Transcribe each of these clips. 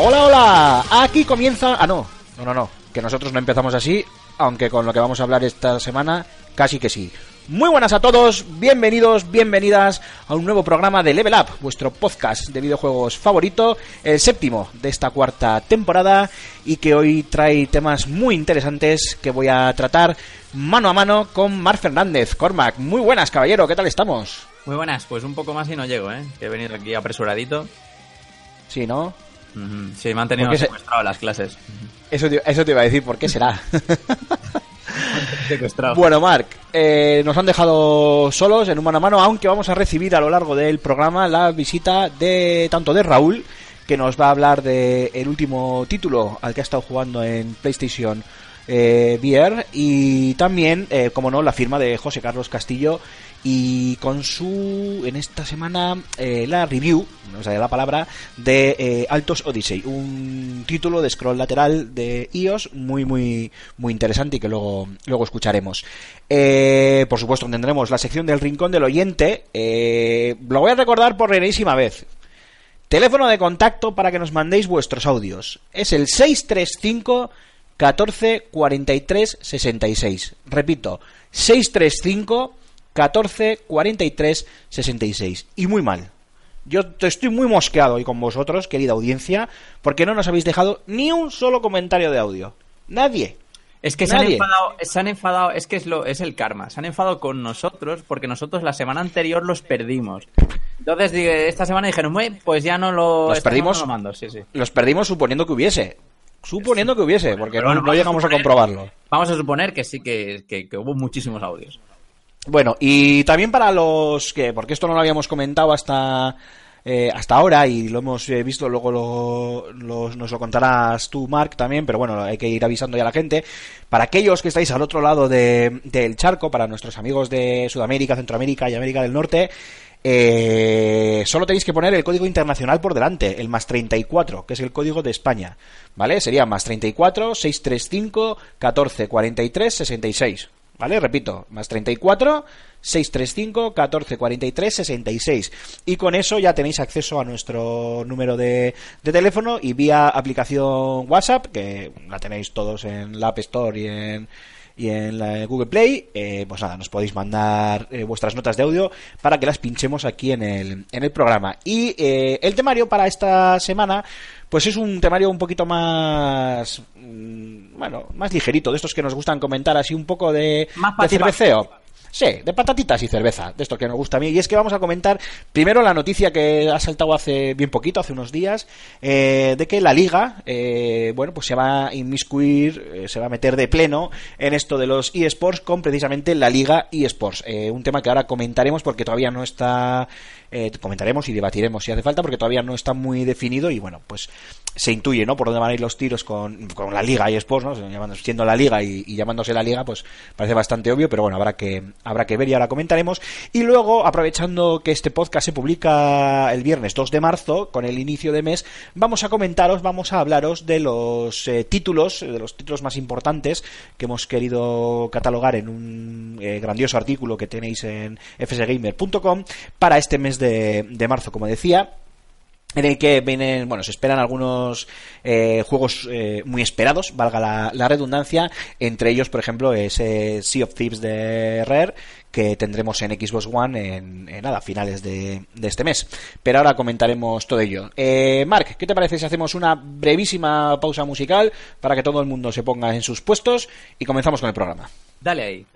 Hola, hola, aquí comienza... Ah, no, no, no, no, que nosotros no empezamos así, aunque con lo que vamos a hablar esta semana, casi que sí. Muy buenas a todos, bienvenidos, bienvenidas a un nuevo programa de Level Up, vuestro podcast de videojuegos favorito, el séptimo de esta cuarta temporada y que hoy trae temas muy interesantes que voy a tratar mano a mano con Mar Fernández. Cormac, muy buenas, caballero, ¿qué tal estamos? Muy buenas, pues un poco más y no llego, ¿eh? Que he venido aquí apresuradito. Sí, ¿no? Ujú. Sí, me han tenido ¿Por qué se- secuestrado las clases. Eso te, eso te iba a decir, ¿por qué será? Secuestrado. Bueno, Marc, eh, nos han dejado solos en un mano a mano, aunque vamos a recibir a lo largo del programa la visita de tanto de Raúl, que nos va a hablar de el último título al que ha estado jugando en PlayStation eh, VR, y también, eh, como no, la firma de José Carlos Castillo, y con su, en esta semana, eh, la review, no sé la palabra, de eh, Altos Odyssey, un título de scroll lateral de iOS muy, muy, muy interesante y que luego, luego escucharemos. Eh, por supuesto, tendremos la sección del Rincón del Oyente, eh, lo voy a recordar por enésima vez. Teléfono de contacto para que nos mandéis vuestros audios. Es el 635 14 43 66. Repito, 635 14 43 66. Y muy mal. Yo estoy muy mosqueado hoy con vosotros, querida audiencia, porque no nos habéis dejado ni un solo comentario de audio. Nadie. Es que se han, enfadado, se han enfadado, es que es, lo, es el karma. Se han enfadado con nosotros porque nosotros la semana anterior los perdimos. Entonces, esta semana dijeron, "Bueno, pues ya no lo. ¿Los perdimos? no lo mando, sí, sí. Los perdimos suponiendo que hubiese. Suponiendo que hubiese, porque no, llegamos a comprobarlo. Vamos a suponer que sí, que, que- que hubo muchísimos audios. Bueno, y también para los que, porque esto no lo habíamos comentado hasta eh, hasta ahora y lo hemos eh, visto, luego lo- nos lo contarás tú, Mark, también, pero bueno, hay que ir avisando ya a la gente. Para aquellos que estáis al otro lado de- del charco, para nuestros amigos de Sudamérica, Centroamérica y América del Norte, eh, solo tenéis que poner el código internacional por delante, el más 34, que es el código de España, ¿vale? Sería más 34 635 14 43 66. ¿Vale? Repito, más 34 635 14 43 66. Y con eso ya tenéis acceso a nuestro número de, de teléfono y vía aplicación WhatsApp, que la tenéis todos en la App Store y en, y en la Google Play, eh, pues nada, nos podéis mandar eh, vuestras notas de audio para que las pinchemos aquí en el, en el programa. Y eh, el temario para esta semana, pues es un temario un poquito más, bueno, más ligerito, de estos que nos gustan comentar así un poco de, Más de cerveceo. Sí, de patatitas y cerveza, de esto que nos gusta a mí. Y es que vamos a comentar primero la noticia que ha saltado hace bien poquito, hace unos días, eh, de que la liga, eh, bueno, pues se va a inmiscuir, eh, se va a meter de pleno en esto de los eSports con precisamente la liga eSports. Eh, un tema que ahora comentaremos porque todavía no está, eh, comentaremos y debatiremos si hace falta porque todavía no está muy definido y bueno, pues se intuye, ¿no? Por dónde van a ir los tiros con, con la liga eSports, ¿no? Llamando- Siendo la liga y, y llamándose la liga, pues parece bastante obvio, pero bueno, habrá que, habrá que ver y ahora comentaremos. Y luego, aprovechando que este podcast se publica el viernes 2 de marzo, con el inicio de mes, vamos a comentaros, vamos a hablaros de los eh, títulos, de los títulos más importantes que hemos querido catalogar en un eh, grandioso artículo que tenéis en fsgamer.com para este mes de, de marzo, como decía en el que vienen, bueno, se esperan algunos eh, juegos eh, muy esperados, valga la, la redundancia, entre ellos, por ejemplo, ese Sea of Thieves de Rare, que tendremos en Xbox One en, en nada, finales de, de este mes. Pero ahora comentaremos todo ello. Eh, Mark, ¿qué te parece si hacemos una brevísima pausa musical para que todo el mundo se ponga en sus puestos y comenzamos con el programa? Dale ahí.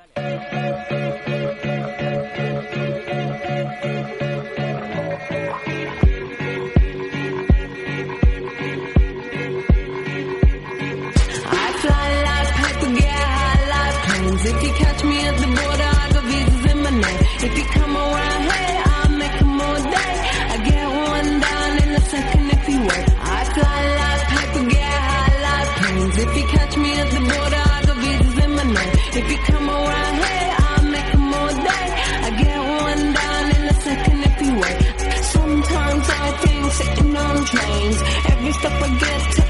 If you catch me at the border, I got visas in my name. If you come around here, I'll make them all day. I get one down in a second if you wait. I fly like paper, get high like planes. If you catch me at the border, I got visas in my name. If you come around here, I'll make them all day. I get one down in a second if you wait. Sometimes I think sitting on trains. Every step I get to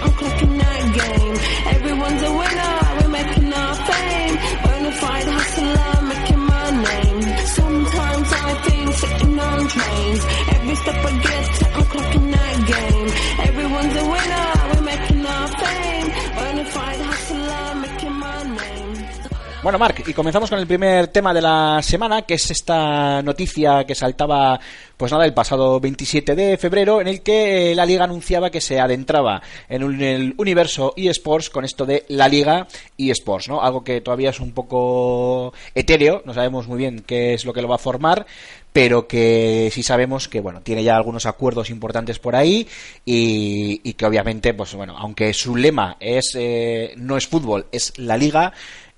Bueno, Marc, y comenzamos con el primer tema de la semana, que es esta noticia que saltaba, pues nada, el pasado 27 de febrero, en el que la Liga anunciaba que se adentraba en un- el universo eSports con esto de la Liga eSports, ¿no? Algo que todavía es un poco etéreo, no sabemos muy bien qué es lo que lo va a formar, pero que sí sabemos que bueno tiene ya algunos acuerdos importantes por ahí y, y que obviamente pues bueno aunque su lema es eh, no es fútbol es la liga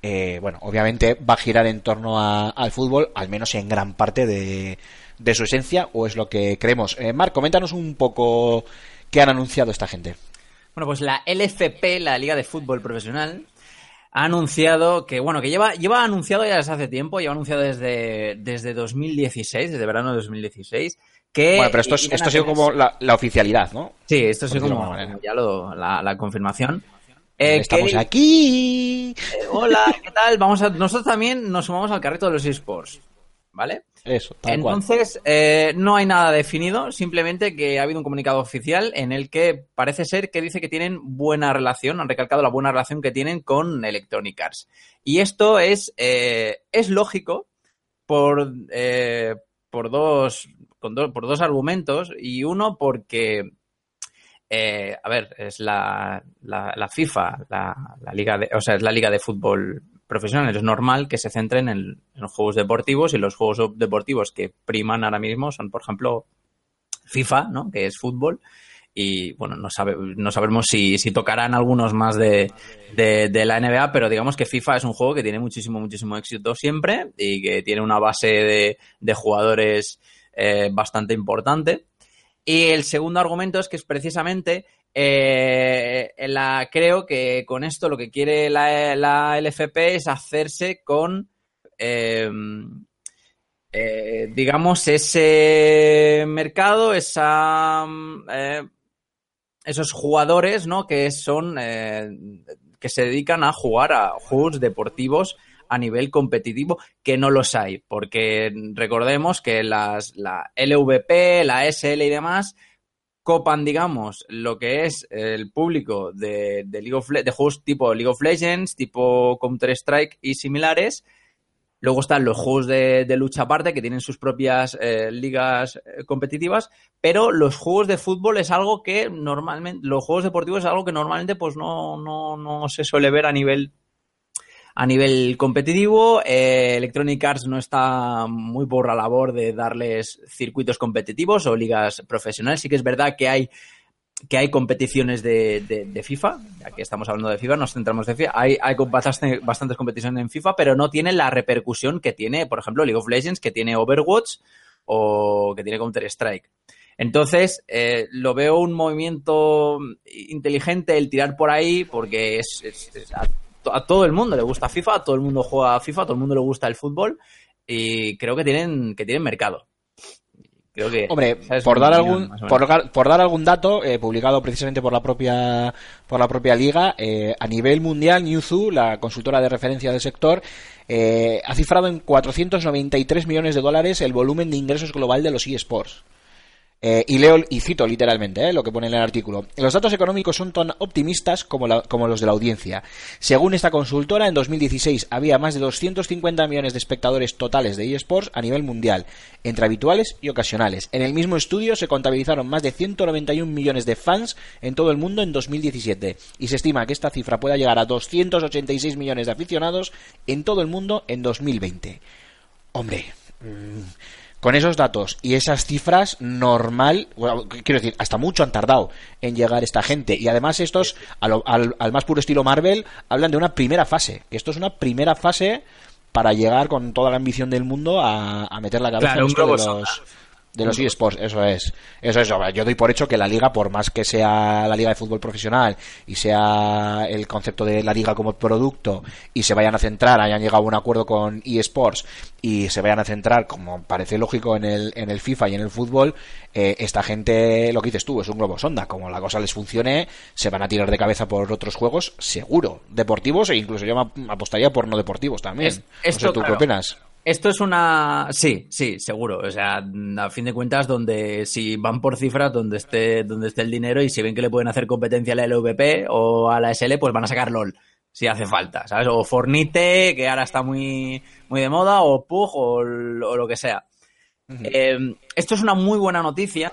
eh, bueno obviamente va a girar en torno a- al fútbol al menos en gran parte de, de su esencia o es lo que creemos eh, Marc coméntanos un poco qué han anunciado esta gente Bueno, pues la LFP, la Liga de Fútbol Profesional, ha anunciado que, bueno, que lleva, lleva anunciado ya desde hace tiempo, lleva anunciado desde, desde 2016, desde verano de 2016, que... bueno pero esto, es- esto ha sido como la, la oficialidad ¿no? Sí, esto ha sido como, ya lo- la, la confirmación. Eh, estamos que- aquí eh, hola, ¿qué tal? Vamos a, nosotros también nos sumamos al carrito de los esports, ¿vale? eso tal cual Entonces, eh, no hay nada definido, simplemente que ha habido un comunicado oficial en el que parece ser que dice que tienen buena relación, han recalcado la buena relación que tienen con Electronic Arts. Y esto es, es lógico por, eh, por, dos, con do- por dos argumentos, y uno porque, eh, a ver, es la, la, la FIFA, la, la liga de, o sea, es la liga de fútbol profesional. Es normal que se centren en, los juegos deportivos y los juegos deportivos que priman ahora mismo son, por ejemplo, FIFA, ¿no? Que es fútbol. Y bueno, no, sabe, no sabemos si, si tocarán algunos más de, de, de la NBA, pero digamos que FIFA es un juego que tiene muchísimo, muchísimo éxito siempre y que tiene una base de, de jugadores eh, bastante importante. Y el segundo argumento es que es precisamente eh, creo que con esto lo que quiere la, la LFP es hacerse con, eh, eh, digamos, ese mercado, esa, eh, esos jugadores, ¿no? Que son, eh, que se dedican a jugar a juegos deportivos a nivel competitivo, que no los hay, porque recordemos que las, la LVP, la SL y demás copan, digamos, lo que es el público de, de, League of de juegos tipo League of Legends, tipo Counter-Strike y similares. Luego están los juegos de, de lucha aparte, que tienen sus propias eh, ligas eh, competitivas, pero los juegos de fútbol es algo que normalmente, los juegos deportivos es algo que normalmente pues no, no, no se suele ver a nivel a nivel competitivo, eh, Electronic Arts no está muy por la labor de darles circuitos competitivos o ligas profesionales. Sí que es verdad que hay que hay competiciones de, de, de FIFA, ya que estamos hablando de FIFA, nos centramos en FIFA, hay, hay bastante- bastantes competiciones en FIFA, pero no tienen la repercusión que tiene, por ejemplo, League of Legends, que tiene Overwatch o que tiene Counter-Strike. Entonces, eh, lo veo un movimiento inteligente el tirar por ahí, porque es a, to- a todo el mundo le gusta FIFA, a todo el mundo juega a FIFA, a todo el mundo le gusta el fútbol, y creo que tienen, que tienen mercado. Creo que, Hombre, por dar opinión, algún por, por dar algún dato eh, publicado precisamente por la propia por la propia liga eh, a nivel mundial Newzoo, la consultora de referencia del sector, eh, ha cifrado en 493 millones de dólares el volumen de ingresos global de los eSports. Eh, y leo y cito literalmente eh, lo que pone en el artículo. Los datos económicos son tan optimistas como, los de la audiencia. Según esta consultora, en 2016 había más de 250 millones de espectadores totales de eSports a nivel mundial, entre habituales y ocasionales. En el mismo estudio se contabilizaron más de 191 millones de fans en todo el mundo en 2017 y se estima que esta cifra pueda llegar a 286 millones de aficionados en todo el mundo en 2020. Hombre, mm, con esos datos y esas cifras, normal, bueno, quiero decir, hasta mucho han tardado en llegar esta gente. Y además estos, al, al más puro estilo Marvel, hablan de una primera fase. Que esto es una primera fase para llegar con toda la ambición del mundo a, a meter la cabeza Claro, en esto de los. De los eSports. Eso es. Eso es. Yo doy por hecho que la liga, por más que sea la liga de fútbol profesional y sea el concepto de la liga como producto y se vayan a centrar, hayan llegado a un acuerdo con eSports y se vayan a centrar, como parece lógico en el, en el FIFA y en el fútbol, eh, esta gente, lo que dices tú, es un globo sonda. Como la cosa les funcione, se van a tirar de cabeza por otros juegos, seguro. Deportivos e incluso yo me ap- apostaría por no deportivos también. Es- no esto, sé, ¿tú qué opinas? Esto es una... Sí, sí, seguro. O sea, a fin de cuentas, donde si van por cifras, donde esté, donde esté el dinero y si ven que le pueden hacer competencia a la LVP o a la SL, pues van a sacar LOL. si hace falta, ¿sabes? O Fornite, que ahora está muy, muy de moda, o Pug, o, lo que sea. Eh, esto es una muy buena noticia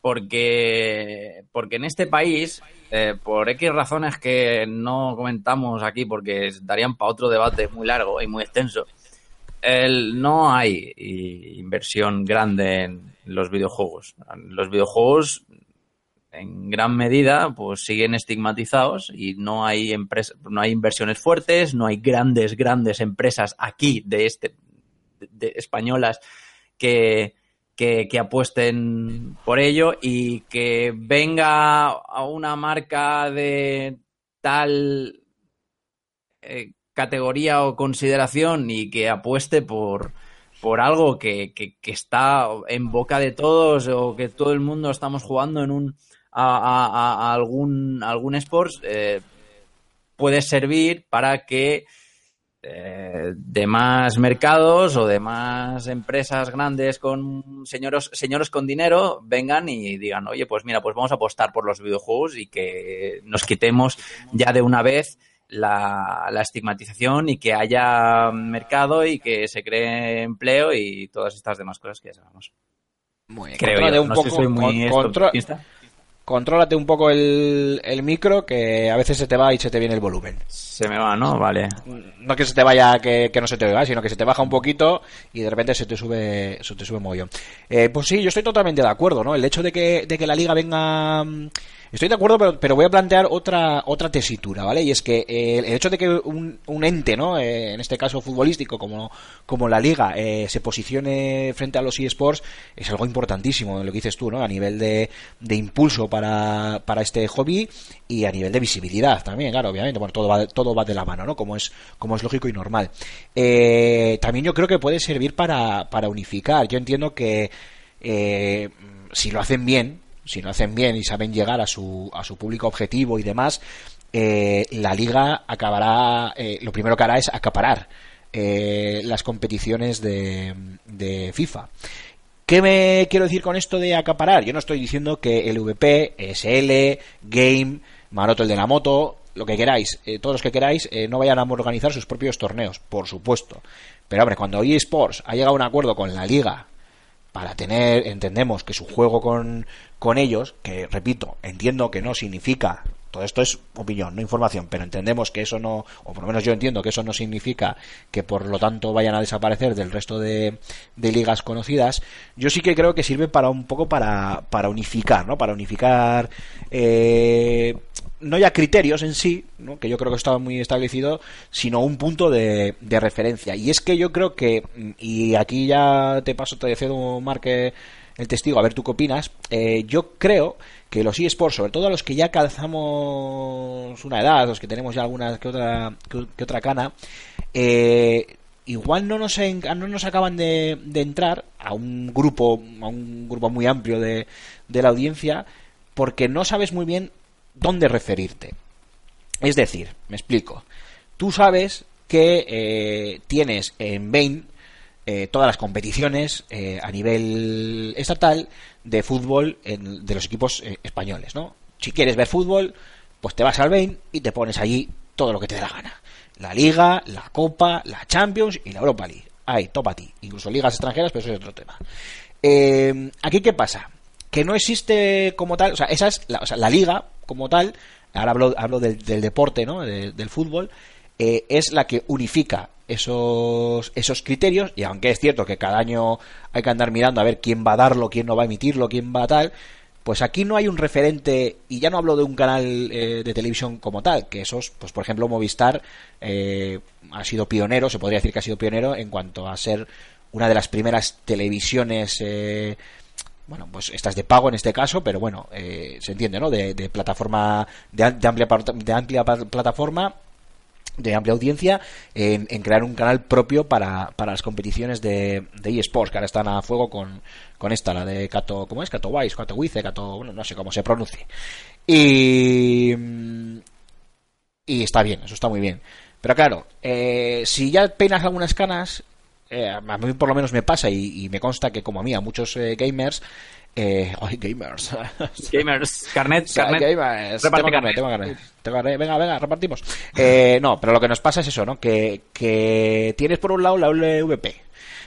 porque, porque en este país, eh, por X razones que no comentamos aquí porque darían para otro debate muy largo y muy extenso, el- no hay inversión grande en los videojuegos. Los videojuegos en gran medida pues siguen estigmatizados y no hay empresas no hay inversiones fuertes no hay grandes grandes empresas aquí de este españolas que, que que apuesten por ello y que venga a una marca de tal eh, categoría o consideración y que apueste por por algo que, que- está en boca de todos o que todo el mundo estamos jugando en un a, algún algún sports eh, puede servir para que eh, demás mercados o demás empresas grandes con señoros señores con dinero vengan y digan oye pues mira pues vamos a apostar por los videojuegos y que nos quitemos ya de una vez la, la estigmatización y que haya mercado y que se cree empleo y todas estas demás cosas que ya sabemos. Muy bien, Creo yo. un No poco, sé soy muy con- esto- contro- ¿Quién contrólate un poco el, el micro, que a veces se te va y se te viene el volumen. Se me va, ¿no? Vale. No que se te vaya, que, que no se te oiga, sino que se te baja un poquito y de repente se te sube, se te sube mogollón. Eh, pues sí, yo estoy totalmente de acuerdo, ¿no? El hecho de que, de que la liga venga... Estoy de acuerdo, pero, pero voy a plantear otra, otra tesitura, ¿vale? Y es que eh, el hecho de que un, ente, ¿no? Eh, en este caso futbolístico, como, como la liga, eh, se posicione frente a los eSports, es algo importantísimo, lo que dices tú, ¿no? A nivel de, de impulso para, para este hobby y a nivel de visibilidad también, claro, obviamente, bueno, todo va, todo va de la mano, ¿no? Como es, como es lógico y normal. Eh, también yo creo que puede servir para, para unificar. Yo entiendo que si lo hacen bien, si lo hacen bien y saben llegar a su, a su público objetivo y demás, eh, la liga acabará, eh, lo primero que hará es acaparar eh, las competiciones de, de FIFA. ¿Qué me quiero decir con esto de acaparar? Yo no estoy diciendo que el VP, SL, Game, Maroto el de la moto, lo que queráis, eh, todos los que queráis, no vayan a organizar sus propios torneos, por supuesto. Pero hombre, cuando eSports ha llegado a un acuerdo con la liga para tener, entendemos que su juego con, con ellos, que repito, entiendo que no significa, todo esto es opinión, no información, pero entendemos que eso no, o por lo menos yo entiendo que eso no significa que por lo tanto vayan a desaparecer del resto de, de ligas conocidas, yo sí que creo que sirve para un poco para, para unificar, ¿no? Para unificar, eh, no ya criterios en sí, ¿no? que yo creo que estaba muy establecido, sino un punto de, de referencia. Y es que yo creo que, y aquí ya te paso, te cedo, Marque, el testigo, a ver tú qué opinas, eh, yo creo que los eSports, sobre todo a los que ya calzamos una edad, los que tenemos ya alguna que otra, que, otra cana, eh, igual no nos, no nos acaban de, de entrar a un grupo, a un grupo muy amplio de, de la audiencia, porque no sabes muy bien dónde referirte. Es decir, me explico. Tú sabes que eh, tienes en Bain eh, todas las competiciones eh, a nivel estatal de fútbol en- de los equipos eh, españoles, ¿no? Si quieres ver fútbol, pues te vas al Bain y te pones allí todo lo que te dé la gana. La Liga, la Copa, la Champions y la Europa League. Ahí, topa a ti. Incluso ligas extranjeras, pero eso es otro tema. Eh, Aquí, ¿qué pasa? Que no existe como tal, o sea, esa es la, o sea, la liga como tal, ahora hablo, hablo del, del deporte, ¿no? De- del fútbol, eh, es la que unifica esos, esos criterios, y aunque es cierto que cada año hay que andar mirando a ver quién va a darlo, quién no va a emitirlo, quién va a tal, pues aquí no hay un referente, y ya no hablo de un canal eh, de televisión como tal, que esos, pues por ejemplo Movistar eh, ha sido pionero, se podría decir que ha sido pionero en cuanto a ser una de las primeras televisiones eh, bueno, pues estas de pago en este caso, pero bueno, eh, se entiende, ¿no? De, plataforma, de, am- de amplia, de amplia plataforma, de amplia audiencia, en, crear un canal propio para, para las competiciones de, de eSports, que ahora están a fuego con, con esta, la de Cato, ¿cómo es? Cato Wise, Cato Wice, Cato, bueno, no sé cómo se pronuncie. Y, y está bien, eso está muy bien. Pero claro, eh, si ya peinas algunas canas, eh, a mí por lo menos me pasa y, y me consta que como a mí, a muchos eh, gamers, Eh, ay, gamers. Gamers, carnet, O sea, carnet. gamers. Reparte Tengo carnet, carnet. tengo carnet. Tengo carnet. Venga, venga, repartimos. Eh, no, pero lo que nos pasa es eso, ¿no? Que, que tienes por un lado la LVP,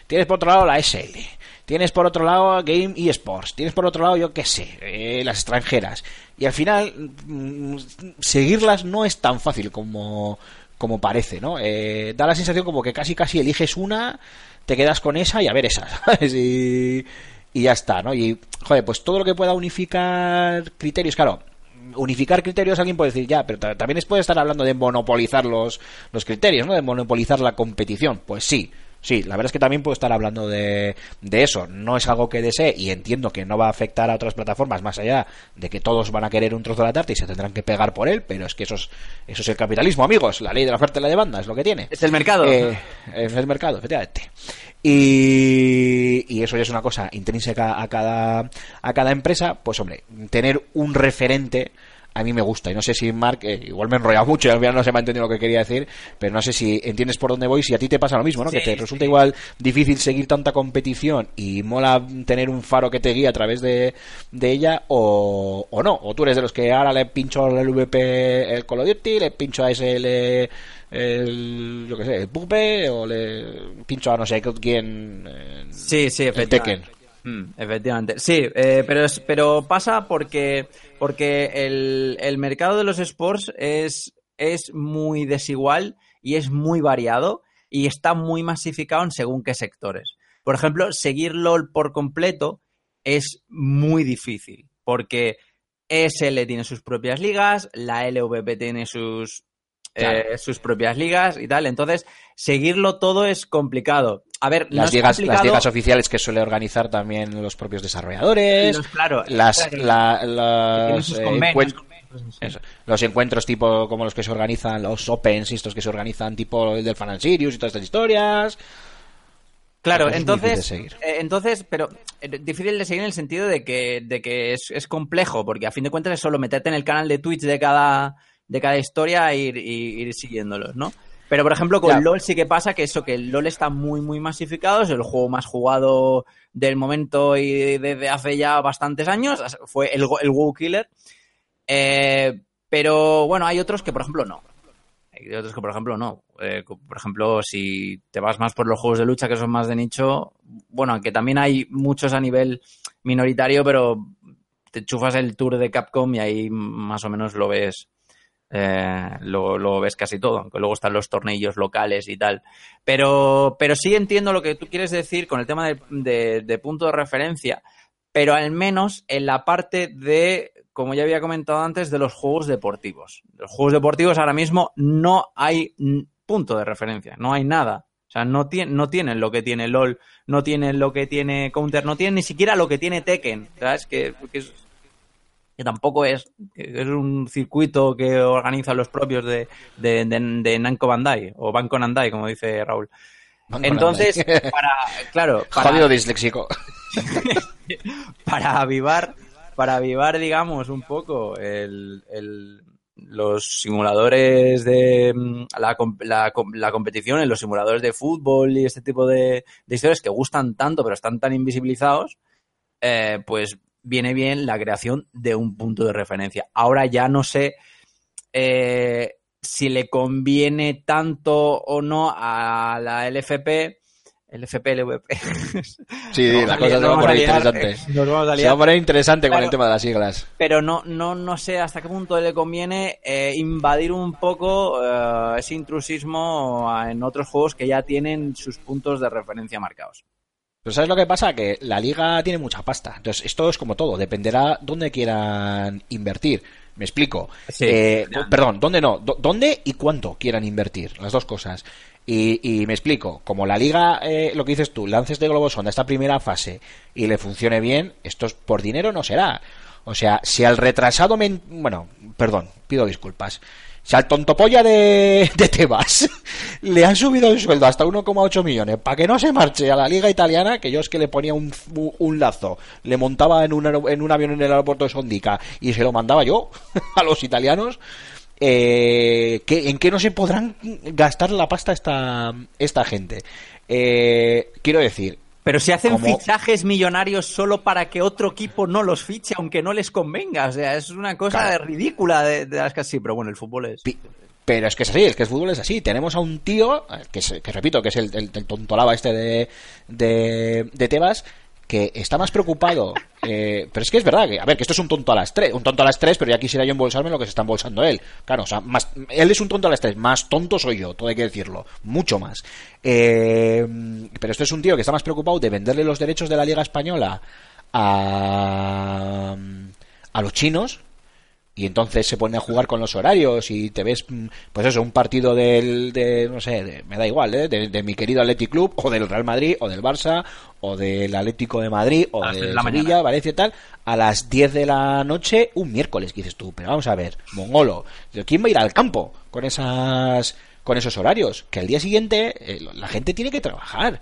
tienes por otro lado la SL, tienes por otro lado Game y Sports, tienes por otro lado, yo qué sé, eh, las extranjeras. Y al final, mm, seguirlas no es tan fácil como, como parece, ¿no? Eh, da la sensación como que casi casi eliges una, te quedas con esa y a ver esa, ¿sabes? Y, y ya está, ¿no? Y, joder, pues todo lo que pueda unificar criterios, claro, unificar criterios alguien puede decir ya, pero ta- también puede estar hablando de monopolizar los, los criterios, ¿no? De monopolizar la competición. Pues sí, sí, la verdad es que también puedo estar hablando de, de eso. No es algo que desee y entiendo que no va a afectar a otras plataformas más allá de que todos van a querer un trozo de la tarta y se tendrán que pegar por él, pero es que eso es, eso es el capitalismo, amigos. La ley de la oferta y la demanda es lo que tiene. Es el mercado. Eh, es el mercado, efectivamente. Y, y eso ya es una cosa intrínseca a cada, a cada empresa. Pues hombre, tener un referente a mí me gusta. Y no sé si Mark, eh, igual me he enrollado mucho y al final no se me ha entendido lo que quería decir, pero no sé si entiendes por dónde voy, si a ti te pasa lo mismo, ¿no? Sí, que te resulta sí. igual difícil seguir tanta competición y mola tener un faro que te guíe a través de, de ella o, o no. O tú eres de los que ahora le pincho al VP el Call of Duty, le pincho a SL el, yo qué sé, el Pupe o le pincho a no sé quién. eh, Sí, sí, el. Tekken. Mm, efectivamente. Sí, eh, pero, es, pero pasa porque, porque el, el mercado de los sports es, es muy desigual y es muy variado y está muy masificado en según qué sectores. Por ejemplo, seguir LOL por completo es muy difícil porque ESL tiene sus propias ligas, la LVP tiene sus, eh, sus propias ligas y tal. Entonces, seguirlo todo es complicado. A ver, no Las ligas oficiales que suele organizar también los propios desarrolladores. Los- claro, las, la- eh, convenios. encuent- eso, los encuentros tipo como los que se organizan, los Opens y estos que se organizan tipo el del Fan and Sirius y todas estas historias. Claro, es entonces, eh, entonces, pero eh, difícil de seguir en el sentido de que, de que es, es complejo, porque a fin de cuentas es solo meterte en el canal de Twitch de cada, de cada historia e ir, ir siguiéndolos, ¿no? Pero, por ejemplo, con Ya. LOL sí que pasa que eso, que el LOL está muy, muy masificado, es el juego más jugado del momento y desde hace ya bastantes años, fue el, el WoW Killer. Eh, pero, bueno, hay otros que, por ejemplo, no. Hay otros que, por ejemplo, no. Eh, por ejemplo, si te vas más por los juegos de lucha que son más de nicho, bueno, aunque también hay muchos a nivel minoritario, pero te chufas el tour de Capcom y ahí más o menos lo ves. Eh, lo, ves casi todo, aunque luego están los tornillos locales y tal. Pero, pero sí entiendo lo que tú quieres decir con el tema de, de- punto de referencia, pero al menos en la parte de, como ya había comentado antes, de los juegos deportivos. Los juegos deportivos ahora mismo no hay punto de referencia, no hay nada. O sea, no, tien- no tienen lo que tiene LOL, no tienen lo que tiene Counter, no tienen ni siquiera lo que tiene Tekken. ¿Sabes? Que, que tampoco es, que es un circuito que organizan los propios de, de, de, Bandai, o Banco Bandai, como dice Raúl. Banco Entonces, para, claro, para, Jodido disléxico. para avivar, para avivar, digamos, un poco el, el- los simuladores de mm, la, la, com- la competición en los simuladores de fútbol y este tipo de, de historias que gustan tanto pero están tan invisibilizados, eh, pues viene bien la creación de un punto de referencia. Ahora ya no sé eh, si le conviene tanto o no a la LFP, LFP, LVP. Sí, la cosa se va a poner interesante. Se va a poner interesante con el tema de las siglas. Pero no, no, no sé hasta qué punto le conviene eh, invadir un poco eh, ese intrusismo en otros juegos que ya tienen sus puntos de referencia marcados. Pero ¿sabes lo que pasa? Que la liga tiene mucha pasta. Entonces, esto es como todo. Dependerá dónde quieran invertir. Me explico. Sí. Eh, perdón, ¿dónde no? ¿Dónde y cuánto quieran invertir? Las dos cosas. Y, y me explico. Como la liga, eh, lo que dices tú, lances de globos sonda esta primera fase y le funcione bien, esto es por dinero no será. O sea, si al retrasado... men- Bueno, perdón, pido disculpas. Si al tontopolla de, de Tebas le han subido el sueldo hasta 1,8 millones para que no se marche a la liga italiana, que yo es que le ponía un, un lazo, le montaba en un, en un avión en el aeropuerto de Sondica y se lo mandaba yo a los italianos, eh, ¿qué- ¿en qué no se podrán gastar la pasta esta, esta gente? Eh, quiero decir, Pero si hacen Como- fichajes millonarios solo para que otro equipo no los fiche, aunque no les convenga. O sea, es una cosa Claro. ridícula de, de las que sí, pero bueno, el fútbol es. Pi- Pero es que es así, es que el fútbol es así. Tenemos a un tío, eh, que, es- que repito, que es el, el, el tontolaba este de, de, de Tebas, que está más preocupado. eh, pero es que es verdad, que, a ver, que esto es un tonto a las tres, un tonto a las tres, pero ya quisiera yo embolsarme lo que se está embolsando él. Claro, o sea, más, él es un tonto a las tres, más tonto soy yo, todo hay que decirlo, mucho más. Eh, pero esto es un tío que está más preocupado de venderle los derechos de la Liga Española a, a los chinos y entonces se pone a jugar con los horarios y te ves mm, pues eso un partido del de no sé de- me da igual ¿eh? de, de mi querido Athletic Club o del Real Madrid o del Barça o del Atlético de Madrid o de la Sevilla mañana. Valencia y tal a las 10 de la noche un miércoles que dices tú pero vamos a ver mongolo quién va a ir al campo con esas con esos horarios que al día siguiente eh, la gente tiene que trabajar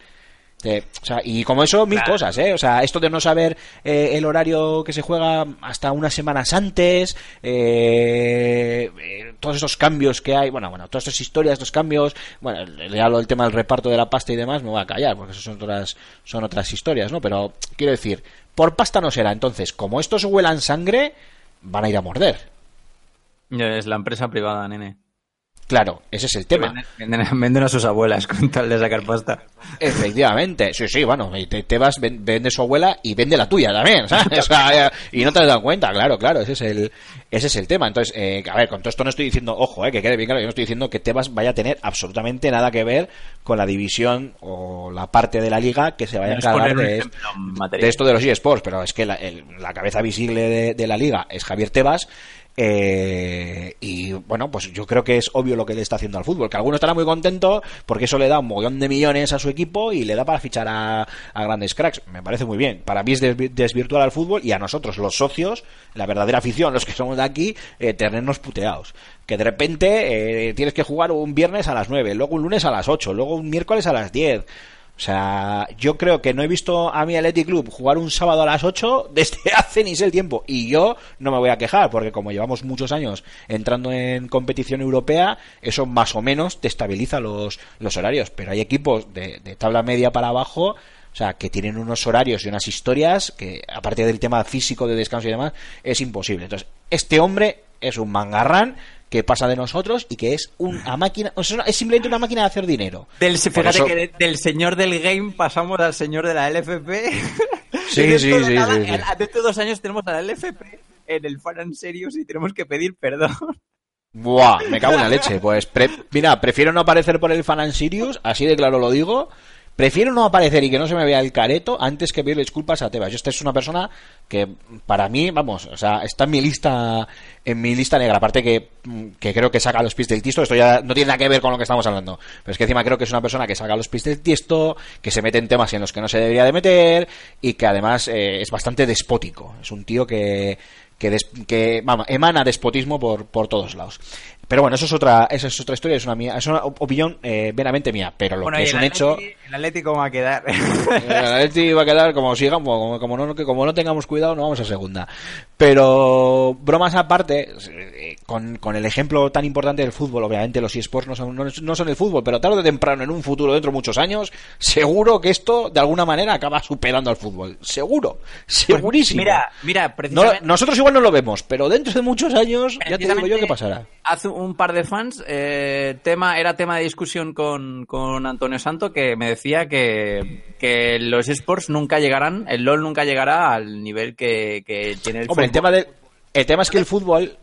eh, o sea, y como eso, mil Claro. cosas, ¿eh? O sea, esto de no saber eh, el horario que se juega hasta unas semanas antes, eh, eh, todos esos cambios que hay, bueno, bueno, todas estas historias, estos cambios, bueno, le hablo del tema del reparto de la pasta y demás, me voy a callar, porque eso son otras, son otras historias, ¿no? Pero quiero decir, por pasta no será, entonces, como estos huelan sangre, van a ir a morder. Es la empresa privada, nene. Claro, ese es el tema. Venden, venden- a sus abuelas con tal de sacar pasta. Efectivamente, sí, sí, bueno, te, te vas, ven- vende su abuela y vende la tuya también, ¿sabes? O sea, y no te has dado cuenta, claro, claro, ese es el, ese es el tema. Entonces, eh, a ver, con todo esto no estoy diciendo, ojo, eh, que quede bien claro, yo no estoy diciendo que Tebas vaya a tener absolutamente nada que ver con la división o la parte de la liga que se vaya a encargar de, esto de los eSports, pero es que la, el- la cabeza visible de, de la liga es Javier Tebas. Eh, y bueno, pues yo creo que es obvio lo que le está haciendo al fútbol. Que alguno estará muy contento porque eso le da un mogollón de millones a su equipo y le da para fichar a, grandes cracks. Me parece muy bien. Para mí es desvi- desvirtuar al fútbol y a nosotros, los socios, la verdadera afición, los que somos de aquí, eh, tenernos puteados. Que de repente eh, tienes que jugar un viernes a las 9, luego un lunes a las 8, luego un miércoles a las 10. O sea, yo creo que no he visto a mi Athletic Club jugar un sábado a las 8 desde hace ni sé el tiempo. Y yo no me voy a quejar, porque como llevamos muchos años entrando en competición europea, eso más o menos te estabiliza los, los horarios. Pero hay equipos de, de tabla media para abajo. O sea, que tienen unos horarios y unas historias que, aparte del tema físico de descanso y demás, es imposible. Entonces, este hombre es un mangarrán que pasa de nosotros y que es una máquina, o sea, es simplemente una máquina de hacer dinero. Del, fíjate eso- que de- del señor del game pasamos al señor de la LFP. Sí, sí, sí, nada, sí, sí. en- Dentro de dos años tenemos a la LFP en el Fan and Serious y tenemos que pedir perdón. Buah, me cago en la leche. Pues pre- mira, prefiero no aparecer por el Fan and Sirius, así de claro lo digo. Prefiero no aparecer y que no se me vea el careto antes que pedirle disculpas a Tebas. Yo esta es una persona que para mí, vamos, o sea, está en mi lista en mi lista negra. Aparte que, que creo que saca los pies del tiesto. Esto ya no tiene nada que ver con lo que estamos hablando. Pero es que encima creo que es una persona que saca los pies del tiesto, que se mete en temas en los que no se debería de meter y que además eh, es bastante despótico. Es un tío que que, des- que vamos, emana despotismo por, por todos lados. Pero bueno, eso es otra, esa es otra historia, es una mía, es una op- opinión eh, meramente mía, pero lo Bueno, que es un hecho, Atleti- El Atlético va a quedar. el Atleti va a quedar como siga, como, como no, que como no tengamos cuidado, no vamos a segunda. Pero bromas aparte, eh, con, con el ejemplo tan importante del fútbol, obviamente los eSports no son, no, no son el fútbol, pero tarde o temprano, en un futuro, dentro de muchos años, seguro que esto de alguna manera acaba superando al fútbol. Seguro, segurísimo. Mira, mira, No, precisamente. nosotros igual no lo vemos, pero dentro de muchos años ya te digo yo qué pasará. Hace un par de fans, eh, tema, era tema de discusión con, con Antonio Santo que me decía que, que los esports nunca llegarán, el LOL nunca llegará al nivel que, que tiene el Hombre, el fútbol. tema, de, el tema es que el fútbol,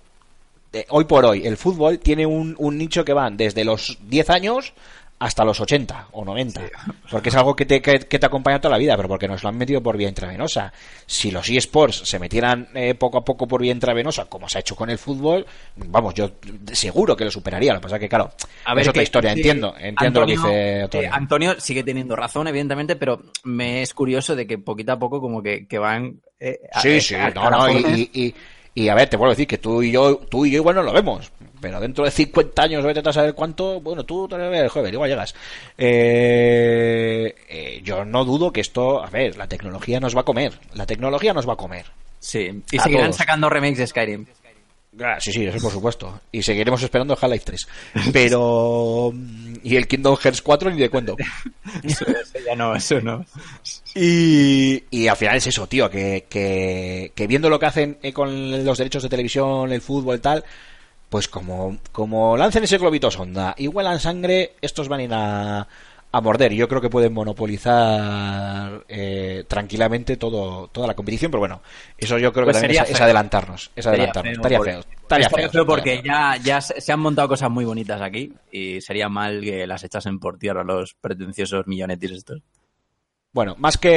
eh, hoy por hoy, el fútbol tiene un, un nicho que van desde los 10 años hasta los 80 o 90. Porque es algo que te, que, que te acompaña toda la vida, pero porque nos lo han metido por vía intravenosa. Si los eSports se metieran eh, poco a poco por vía intravenosa, como se ha hecho con el fútbol, vamos, yo seguro que lo superaría. Lo que pasa es que, claro, es otra historia, sí, entiendo, entiendo lo que Antonio- dice eh, Antonio. Antonio sigue teniendo razón, evidentemente, pero me es curioso de que poquito a poco como que, que van... eh, a- Sí, eh, sí, a- no, a no, razones. y, y, y, a ver, te puedo decir que tú y yo, tú y yo igual no lo vemos, pero dentro de 50 años, vete a saber cuánto, bueno, tú te ves, joder, igual llegas. Eh, eh, yo no dudo que esto, a ver, la tecnología nos va a comer, la tecnología nos va a comer. Sí, y A seguirán todos. sacando remakes de Skyrim. Ah, sí, sí, eso por supuesto. Y seguiremos esperando Half-Life 3. Pero. Y el Kingdom Hearts 4 ni de. Eso, eso ya no, eso no. Y, y al final es eso, tío, que, que, que viendo lo que hacen eh, con los derechos de televisión, el fútbol y tal, pues como, como lancen ese globito sonda y huelan sangre, estos van a ir a, a morder. Y yo creo que pueden monopolizar eh, tranquilamente todo, toda la competición, pero bueno, eso yo creo Pues que también sería es, adelantarnos. Es adelantarnos. Estaría feo. Estaría feo, porque ya, ya se se han montado cosas muy bonitas aquí y sería mal que las echasen por tierra los pretenciosos millonetis estos. Bueno, más que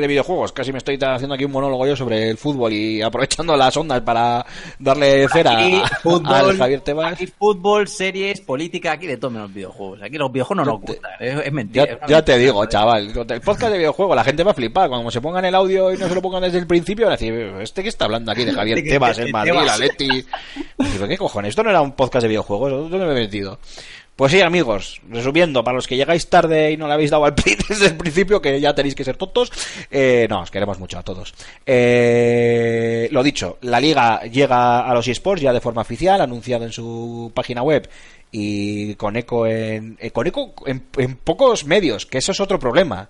de videojuegos, casi me estoy haciendo aquí un monólogo yo sobre el fútbol y aprovechando las ondas para darle cera Aquí, a- fútbol, Javier Tebas. aquí fútbol, series, política, aquí de todo menos videojuegos. Aquí los videojuegos no nos gustan, es, es mentira. Ya, es una ya te digo, chaval, el podcast de videojuegos, la gente va a flipar. Cuando se pongan el audio y no se lo pongan desde el principio, van a decir, ¿este que está hablando aquí de Javier ¿De qué- Tebas, qué Madrid, Tebas? la Leti? Digo, ¿qué cojones? Esto no era un podcast de videojuegos, ¿dónde me he metido? Pues sí, amigos, resumiendo, para los que llegáis tarde y no le habéis dado al play desde el principio, que ya tenéis que ser tontos, eh, no, os queremos mucho a todos. Eh, lo dicho, la liga llega a los eSports ya de forma oficial, anunciado en su página web y con eco en, eh, con eco en, en pocos medios, que eso es otro problema.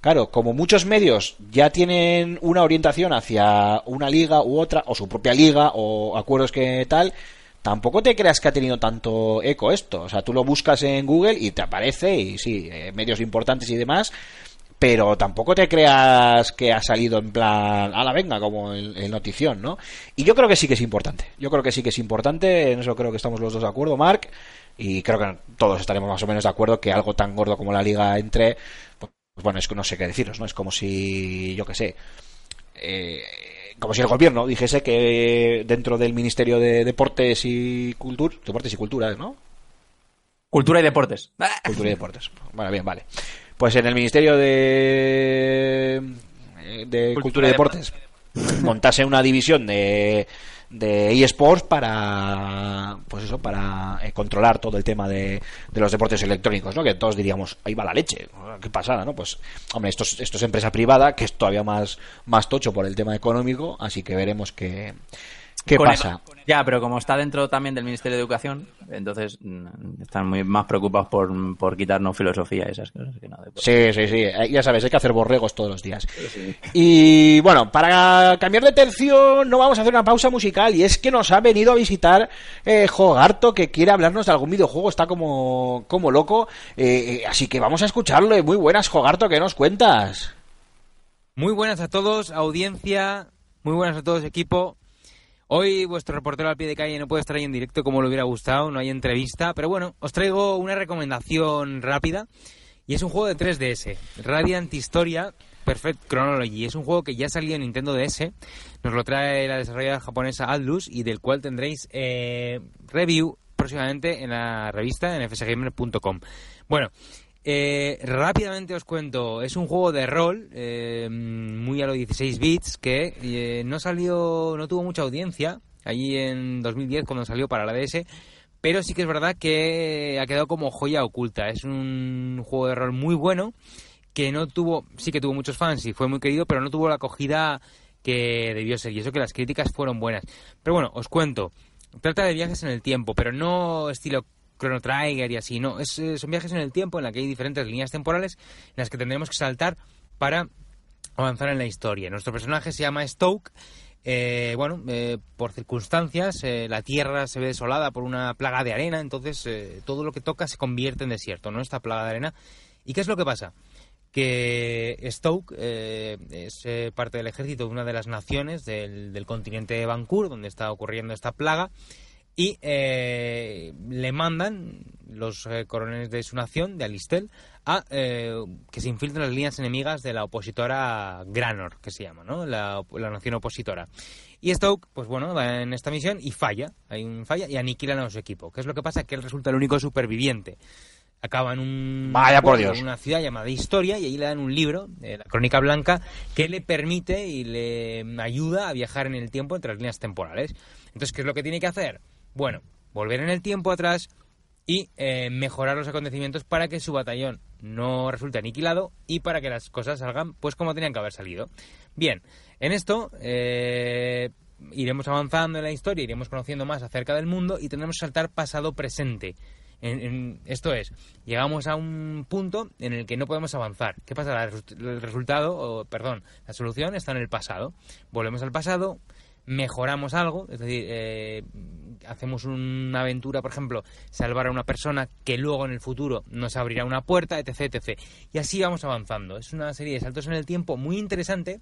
Claro, como muchos medios ya tienen una orientación hacia una liga u otra, o su propia liga, o acuerdos que tal, tampoco te creas que ha tenido tanto eco esto. O sea, tú lo buscas en Google y te aparece, y sí, eh, medios importantes y demás, pero tampoco te creas que ha salido en plan, a la venga, como el, el notición, ¿no? Y yo creo que sí que es importante. Yo creo que sí que es importante, en eso creo que estamos los dos de acuerdo, Mark, y creo que todos estaremos más o menos de acuerdo que algo tan gordo como la liga entre, pues bueno, es que no sé qué deciros, ¿no? Es como si, yo qué sé, eh, como si el gobierno dijese que dentro del Ministerio de Deportes y Cultura, Deportes y Culturas, ¿no? Cultura y deportes. Cultura y Deportes. Bueno, bien, vale. Pues en el Ministerio de, de Cultura, y y Deportes montase una división de, de eSports para pues eso para eh, controlar todo el tema de, de los deportes electrónicos no que todos diríamos ahí va la leche qué pasada no pues hombre esto es, esto es empresa privada que es todavía más más tocho por el tema económico así que veremos qué qué Con pasa el- ya, pero como está dentro también del Ministerio de Educación, entonces mm, están muy más preocupados por, por quitarnos filosofía y esas cosas que no. de- Sí, sí, sí. Eh, Ya sabes, hay que hacer borregos todos los días. Y bueno, para cambiar de tercio, no vamos a hacer una pausa musical. Y es que nos ha venido a visitar eh, Jogarto, que quiere hablarnos de algún videojuego. Está como, como loco. Eh, eh, así que vamos a escucharlo. Muy buenas, Jogarto, ¿qué nos cuentas? Muy buenas a todos, audiencia. Muy buenas a todos, equipo. Hoy vuestro reportero al pie de calle no puede estar ahí en directo como le hubiera gustado, no hay entrevista, pero bueno, os traigo una recomendación rápida y es un juego de 3DS, Radiant Historia Perfect Chronology. Es un juego que ya salió en Nintendo DS, nos lo trae la desarrolladora japonesa Atlus y del cual tendréis eh, review próximamente en la revista en fsgamer.com. Bueno, eh, rápidamente os cuento, es un juego de rol eh, muy a los 16 bits que eh, no salió, no tuvo mucha audiencia allí en 2010 cuando salió para la DS, pero sí que es verdad que ha quedado como joya oculta. Es un juego de rol muy bueno que no tuvo, sí que tuvo muchos fans y fue muy querido, pero no tuvo la acogida que debió ser y eso que las críticas fueron buenas. Pero bueno, os cuento, trata de viajes en el tiempo, pero no estilo Chrono Trigger y así, no, es, eh, son viajes en el tiempo en la que hay diferentes líneas temporales en las que tendremos que saltar para avanzar en la historia. Nuestro personaje se llama Stoke. eh, bueno, eh, por circunstancias, la tierra se ve desolada por una plaga de arena, entonces todo lo que toca se convierte en desierto, ¿no? Esta plaga de arena. ¿Y qué es lo que pasa? Que Stoke es parte del ejército de una de las naciones del, continente de Bankur, donde está ocurriendo esta plaga, y eh, le mandan los eh, coroneles de su nación, de Alistel, a eh, que se infiltren las líneas enemigas de la opositora Granor, que se llama, ¿no? La, la nación opositora. Y Stoke, pues bueno, va en esta misión y falla, hay un falla y aniquilan a su equipo. ¿Qué es lo que pasa? Que él resulta el único superviviente. Acaba en un Vaya por pueblo, Dios. en una ciudad llamada Historia y ahí le dan un libro, eh, la Crónica Blanca, que le permite y le ayuda a viajar en el tiempo entre las líneas temporales. Entonces, ¿qué es lo que tiene que hacer? Bueno, volver en el tiempo atrás y eh, mejorar los acontecimientos para que su batallón no resulte aniquilado y para que las cosas salgan pues como tenían que haber salido. Bien, en esto, eh, iremos avanzando en la historia, iremos conociendo más acerca del mundo y tendremos que saltar pasado-presente. En- esto es, llegamos a un punto en el que no podemos avanzar. ¿Qué pasa? El resultado, o, perdón, la solución está en el pasado. Volvemos al pasado, mejoramos algo, es decir, eh, hacemos una aventura, por ejemplo, salvar a una persona que luego en el futuro nos abrirá una puerta, etc, etc. Y así vamos avanzando. Es una serie de saltos en el tiempo muy interesante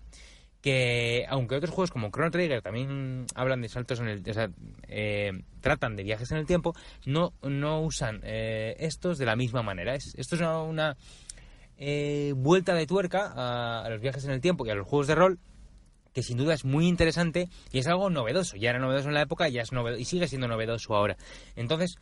que aunque otros juegos como Chrono Trigger también hablan de saltos en el o sea, eh, tratan de viajes en el tiempo no no usan eh, estos de la misma manera es, esto es una, una, eh, vuelta de tuerca a, a los viajes en el tiempo y a los juegos de rol que sin duda es muy interesante y es algo novedoso ya era novedoso en la época ya es novedoso y sigue siendo novedoso ahora entonces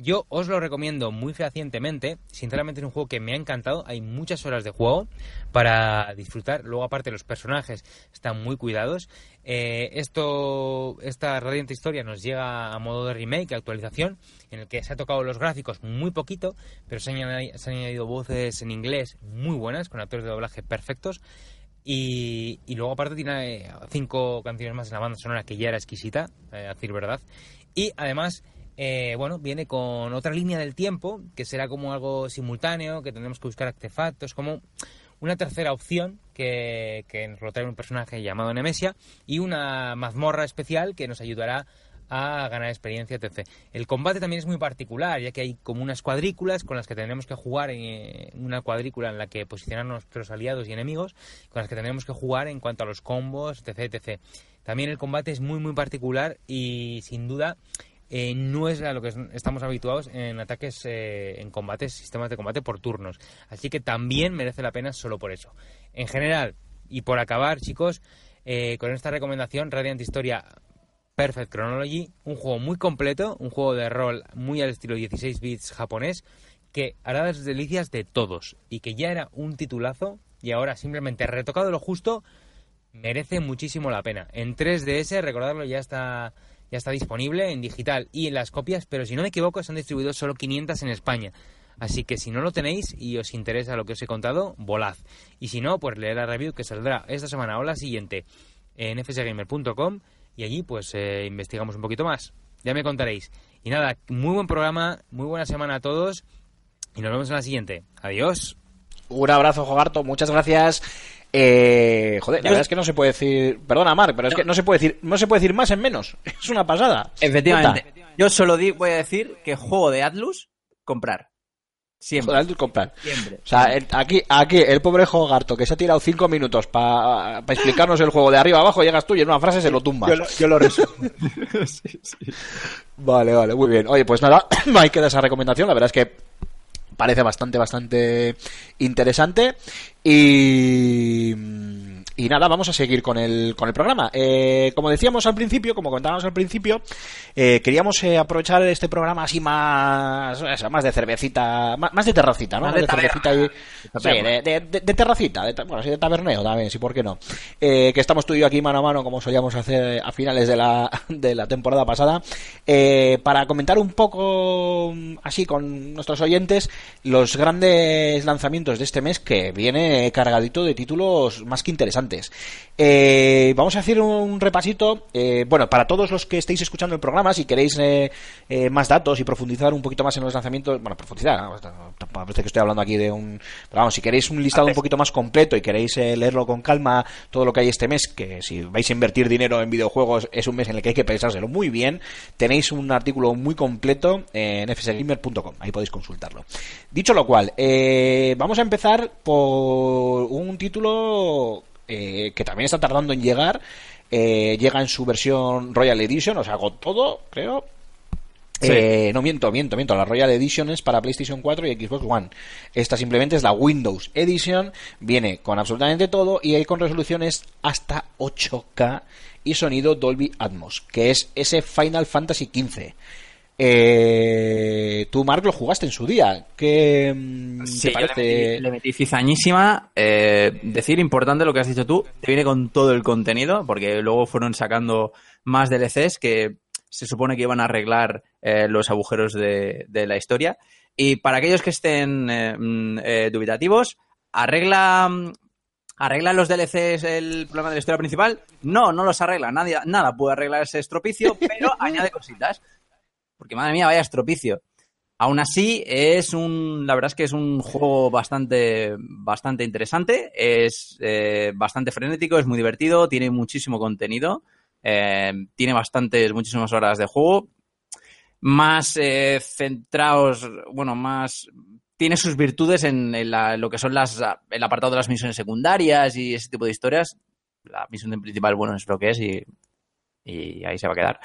yo os lo recomiendo muy fehacientemente. Sinceramente es un juego que me ha encantado. Hay muchas horas de juego para disfrutar. Luego, aparte, los personajes están muy cuidados. Eh, esto, esta radiante historia nos llega a modo de remake, actualización, en el que se ha tocado los gráficos muy poquito, pero se han, añadi- se han añadido voces en inglés muy buenas, con actores de doblaje perfectos. Y, y luego aparte tiene eh, cinco canciones más en la banda sonora que ya era exquisita, eh, a decir verdad. Y además, eh, bueno, viene con otra línea del tiempo, que será como algo simultáneo, que tendremos que buscar artefactos, como una tercera opción que, que nos lo un personaje llamado Nemesia y una mazmorra especial que nos ayudará a ganar experiencia, etc. El combate también es muy particular, ya que hay como unas cuadrículas con las que tendremos que jugar, en una cuadrícula en la que posicionar nuestros aliados y enemigos, con las que tendremos que jugar en cuanto a los combos, etc. etc. También el combate es muy, muy particular y sin duda eh, no es a lo que es- estamos habituados en ataques, eh, en combates, sistemas de combate por turnos. Así que también merece la pena solo por eso. En general, y por acabar, chicos, eh, con esta recomendación, Radiant Historia Perfect Chronology, un juego muy completo, un juego de rol muy al estilo 16 bits japonés, que hará las delicias de todos y que ya era un titulazo y ahora simplemente retocado lo justo merece muchísimo la pena. En 3DS, recordarlo, ya está ya está disponible en digital y en las copias, pero si no me equivoco, se han distribuido solo 500 en España. Así que si no lo tenéis y os interesa lo que os he contado, volad. Y si no, pues leed la review que saldrá esta semana o la siguiente en fsgamer.com y allí pues eh, investigamos un poquito más. Ya me contaréis. Y nada, muy buen programa, muy buena semana a todos y nos vemos en la siguiente. Adiós. Un abrazo, Jogarto, muchas gracias. Eh, joder, la verdad es que no se puede decir, perdona Mark, pero es que no se puede decir, no se puede decir más en menos. Es una pasada. Efectivamente. Puta. Yo solo di- voy a decir que juego de Atlus, comprar. Siempre. Joder, tú comprar. Siempre. O sea, el- aquí, aquí, el pobre Jogarto que se ha tirado cinco minutos para explicarnos el juego de arriba a abajo, llegas tú y en una frase se lo tumbas. Yo lo, yo lo resumo. Vale, vale, muy bien. Oye, pues nada, ahí queda esa recomendación. La verdad es que parece bastante, bastante interesante. Y, y nada, vamos a seguir con el, con el programa. Eh, como decíamos al principio, como comentábamos al principio, eh, queríamos eh, aprovechar este programa así más, eso, más de cervecita, más, más de terracita, ¿no? Más de cervecita y, taberna. sí, de, de- de- de terracita, de, bueno, sí, de taberneo también, sí, ¿por qué no? Eh, que estamos tú y yo aquí mano a mano, como solíamos hacer a finales de la, de la temporada pasada, eh, para comentar un poco, mm, así, con nuestros oyentes, los grandes lanzamientos de este mes que viene cargadito de títulos más que interesantes. Eh, vamos a hacer un repasito, eh, bueno, para todos los que estéis escuchando el programa, si queréis eh, eh, más datos y profundizar un poquito más en los lanzamientos, bueno, profundizar, parece que estoy hablando aquí de un... Pero vamos, si queréis un listado un poquito más completo y queréis leerlo con calma, todo lo que hay este mes, que si vais a invertir dinero en videojuegos es un mes en el que hay que pensárselo muy bien, tenéis un artículo muy completo en fsgamer.com, ahí podéis consultarlo. Dicho lo cual, eh, vamos a empezar por un título eh, que también está tardando en llegar. Eh, llega en su versión Royal Edition, o sea, con todo, creo. Sí. Eh, no miento, miento, miento. La Royal Edition es para PlayStation 4 y Xbox One. Esta simplemente es la Windows Edition. Viene con absolutamente todo y hay con resoluciones hasta 8K y sonido Dolby Atmos, que es ese Final Fantasy XV. Eh, tú, Mark, lo jugaste en su día. ¿Qué mm, Sí, te yo le parece? metí, le metí cizañísima. Eh, decir importante lo que has dicho tú, te viene con todo el contenido, porque luego fueron sacando más DLCs que se supone que iban a arreglar eh, los agujeros de, de la historia. Y para aquellos que estén eh, mm, dubitativos, arregla mm, ¿Arregla los DLCs el problema de la historia principal? No, no los arregla. Nadie, nada puede arreglar ese estropicio, pero añade cositas. Porque madre mía, vaya estropicio. Aún así, es un. La verdad es que es un juego bastante, bastante interesante. Es eh, bastante frenético, es muy divertido, tiene muchísimo contenido. eh, tiene bastantes, muchísimas horas de juego. Más eh, centrados, bueno, más. Tiene sus virtudes en, lo que son las, el apartado de las misiones secundarias y ese tipo de historias. La misión principal, bueno, es lo que es y, y ahí se va a quedar.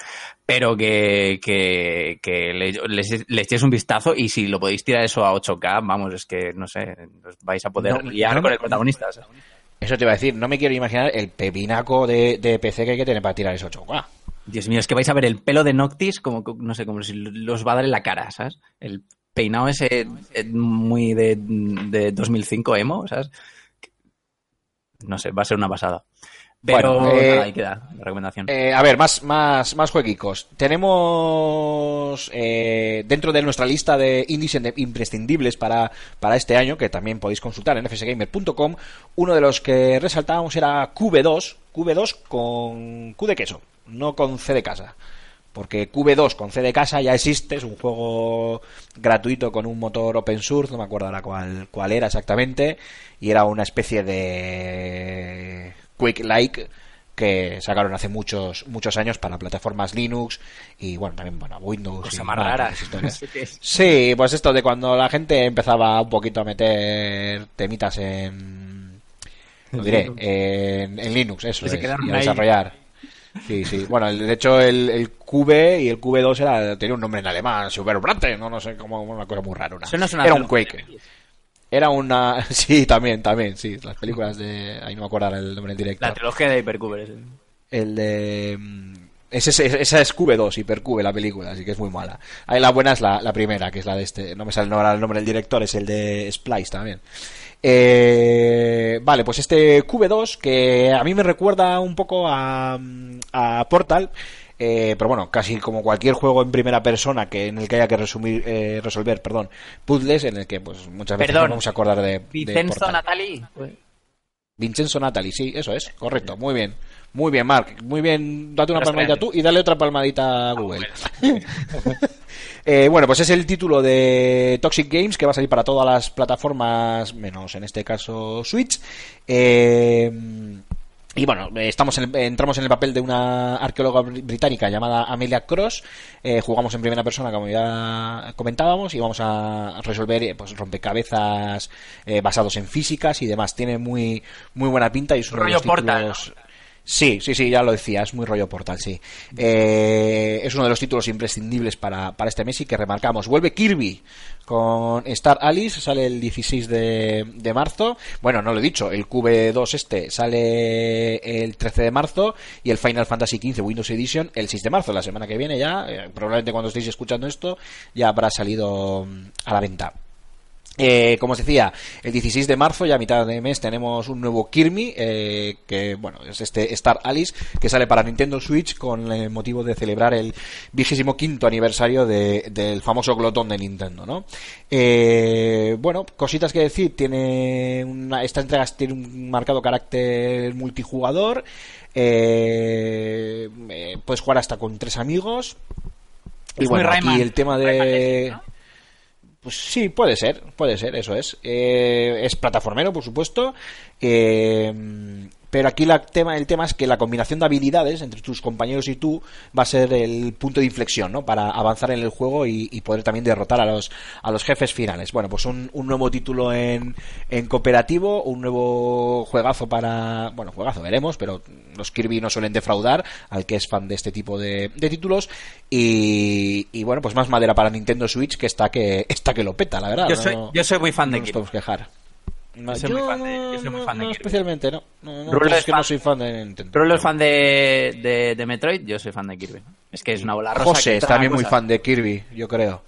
Pero que, que, que le, les- le echéis un vistazo y si lo podéis tirar eso a 8K, vamos, es que no sé, os vais a poder No, liar no con el protagonista. Eso te iba a decir, no me quiero imaginar el pepinaco de, de PC que hay que tener para tirar eso 8K. Dios mío, es que vais a ver el pelo de Noctis como, no sé, como si los va a dar en la cara, ¿sabes? El peinado ese eh, muy de, de 2005 emo, ¿sabes? No sé, va a ser una pasada. Pero Bueno, eh, nada, ahí queda la recomendación. Eh, a ver, más, más, más jueguicos. Tenemos eh, dentro de nuestra lista de indies imprescindibles para, para este año, que también podéis consultar en fsgamer.com, uno de los que resaltábamos era QB2, QB2 con Q de queso, no con C de casa. Porque QB2 con C de casa ya existe, es un juego gratuito con un motor open source, no me acuerdo ahora cuál, cuál era exactamente, y era una especie de Quick Like que sacaron hace muchos muchos años para plataformas Linux y bueno también bueno Windows Cosa y más bueno, rara. todas esas historias. Eso que es. Sí, pues esto de cuando la gente empezaba un poquito a meter temitas en lo diré, en, en Linux, eso es, y a desarrollar. Sí, sí. Bueno, el- de hecho el, el QB y el QB2 era, tenía un nombre en alemán, Superbrate, no, no sé, como una cosa muy rara. una- Eso no es una era un. Quake. Era una... Sí, también, también, sí. Las películas de... Ahí no me acuerdo el nombre del director. La trilogía de Hypercube. El de... mm, Ese, ese- esa es QB2, Hypercube, la película, así que es muy mala. Ahí la buena es la, la primera, que es la de este... No me sale ahora el nombre del director, es el de Splice también. Eh, vale, pues este QB2, que a mí me recuerda un poco a, a Portal, eh, pero bueno, casi como cualquier juego en primera persona que en el que haya que resumir, eh, resolver, perdón, puzzles, en el que pues muchas veces Perdón. no vamos a acordar de, Portal. Natali. Vincenzo Natali, sí, eso es, correcto, muy bien. Muy bien, Mark, muy bien, date una Pero palmadita tú y dale otra palmadita a Google. Eh, bueno, pues es el título de Toxic Games que va a salir para todas las plataformas, menos en este caso Switch. Eh, y bueno, eh, estamos en el- entramos en el papel de una arqueóloga br- británica llamada Amelia Cross. Eh, jugamos en primera persona, como ya comentábamos, y vamos a resolver eh, pues, rompecabezas eh, basados en físicas y demás. Tiene muy, muy buena pinta y es uno de Rollo los títulos- Sí, sí, sí, ya lo decía, es muy rollo portal, sí. Eh, es uno de los títulos imprescindibles para, para este mes y que remarcamos. Vuelve Kirby con Star Alice, sale el 16 de, de marzo. Bueno, no lo he dicho, el QB2 este sale el 13 de marzo y el Final Fantasy XV Windows Edition el 6 de marzo, la semana que viene ya. eh, probablemente cuando estéis escuchando esto ya habrá salido mm, a la venta. Eh, como os decía, el 16 de marzo, ya a mitad de mes, tenemos un nuevo Kirby, eh, que bueno, es este Star Alice, que sale para Nintendo Switch con el motivo de celebrar el vigésimo quinto aniversario de- del famoso glotón de Nintendo, ¿no? Eh, bueno, cositas que decir, tiene una, esta entrega tiene un marcado carácter multijugador, eh, eh, puedes jugar hasta con tres amigos, y Es bueno, aquí el tema de... Pues sí, puede ser, puede ser, eso es. Eh, es plataformero, por supuesto. eh, pero aquí la tema, el tema es que la combinación de habilidades entre tus compañeros y tú va a ser el punto de inflexión, ¿no? Para avanzar en el juego y, y poder también derrotar a los, a los jefes finales. Bueno, pues un, un nuevo título en, en cooperativo, un nuevo juegazo para. Bueno, juegazo veremos, pero los Kirby no suelen defraudar al que es fan de este tipo de, de títulos. Y, y bueno, pues más madera para Nintendo Switch que está que, está que lo peta, la verdad. Yo no- soy, yo soy muy fan no de nos Kirby. podemos quejar. No, soy muy fan de- yo soy muy fan de Kirby. especialmente, no. No, no, Rulo pues es no fan- soy fan de Nintendo. Rulo es fan de, de, de Metroid, yo soy fan de Kirby. Es que es una bola rosa. José que es traga también muy cosas. fan de Kirby, yo creo.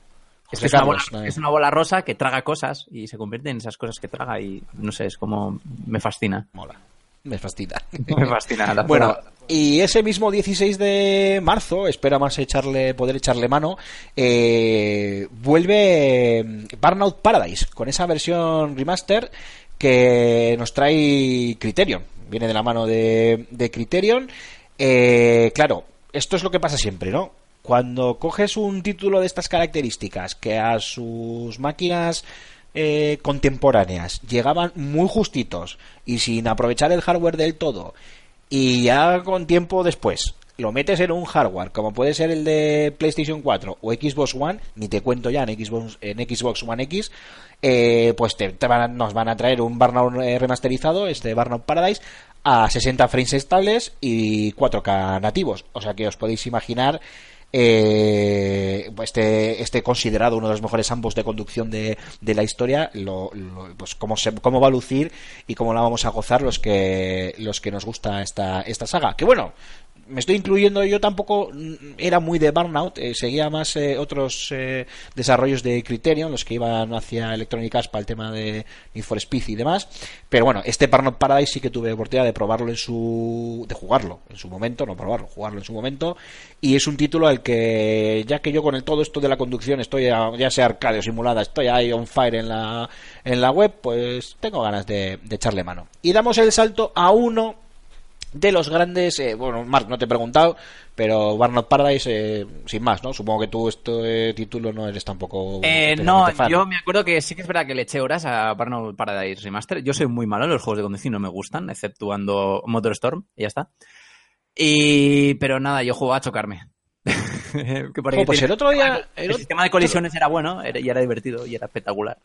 Es, que es, una bola, es una bola rosa que traga cosas y se convierte en esas cosas que traga y no sé, es como me fascina. Mola. Me fastidia. Me fascina. la Bueno, y ese mismo 16 de marzo, espera más echarle, poder echarle mano, eh, vuelve mm, Burnout Paradise con esa versión remaster que nos trae Criterion. Viene de la mano de, Criterion. Eh, claro, esto es lo que pasa siempre, ¿no? Cuando coges un título de estas características que a sus máquinas eh, contemporáneas llegaban muy justitos y sin aprovechar el hardware del todo y ya con tiempo después lo metes en un hardware como puede ser el de PlayStation 4 o Xbox One, ni te cuento ya en Xbox, en Xbox One X, eh, pues te, van a- nos van a traer un Burnout eh, remasterizado, este Burnout Paradise, a 60 frames estables y 4K nativos. O sea que os podéis imaginar eh, este, este considerado uno de los mejores ambos de conducción de, de la historia, lo, lo- pues cómo, se, cómo va a lucir y cómo la vamos a gozar los que, los que nos gusta esta, esta saga. Que bueno, me estoy incluyendo yo tampoco era muy de Burnout eh, seguía más eh, otros eh, desarrollos de Criterion los que iban hacia Electronic Arts para el tema de Need for Speed y demás. Pero bueno este Burnout Paradise sí que tuve oportunidad de probarlo en su de jugarlo en su momento no probarlo jugarlo en su momento. Y es un título al que ya que yo con el todo esto de la conducción estoy a- ya sea arcade o simulada estoy ahí on fire en la en la web pues tengo ganas de echarle mano. Y damos el salto a uno de los grandes, eh, bueno, Mark, no te he preguntado, pero Burnout Paradise, eh, sin más, ¿no? Supongo que tú este título no eres tampoco... Eh, no, fan. yo me acuerdo que sí que es verdad que le eché horas a Burnout Paradise Remaster. Yo soy muy malo en los juegos de conducción, no me gustan, exceptuando Motorstorm, y ya está. Y, pero nada, yo juego a chocarme. Que pues el otro día- El, el otro- sistema de colisiones era bueno era- y era divertido y era espectacular.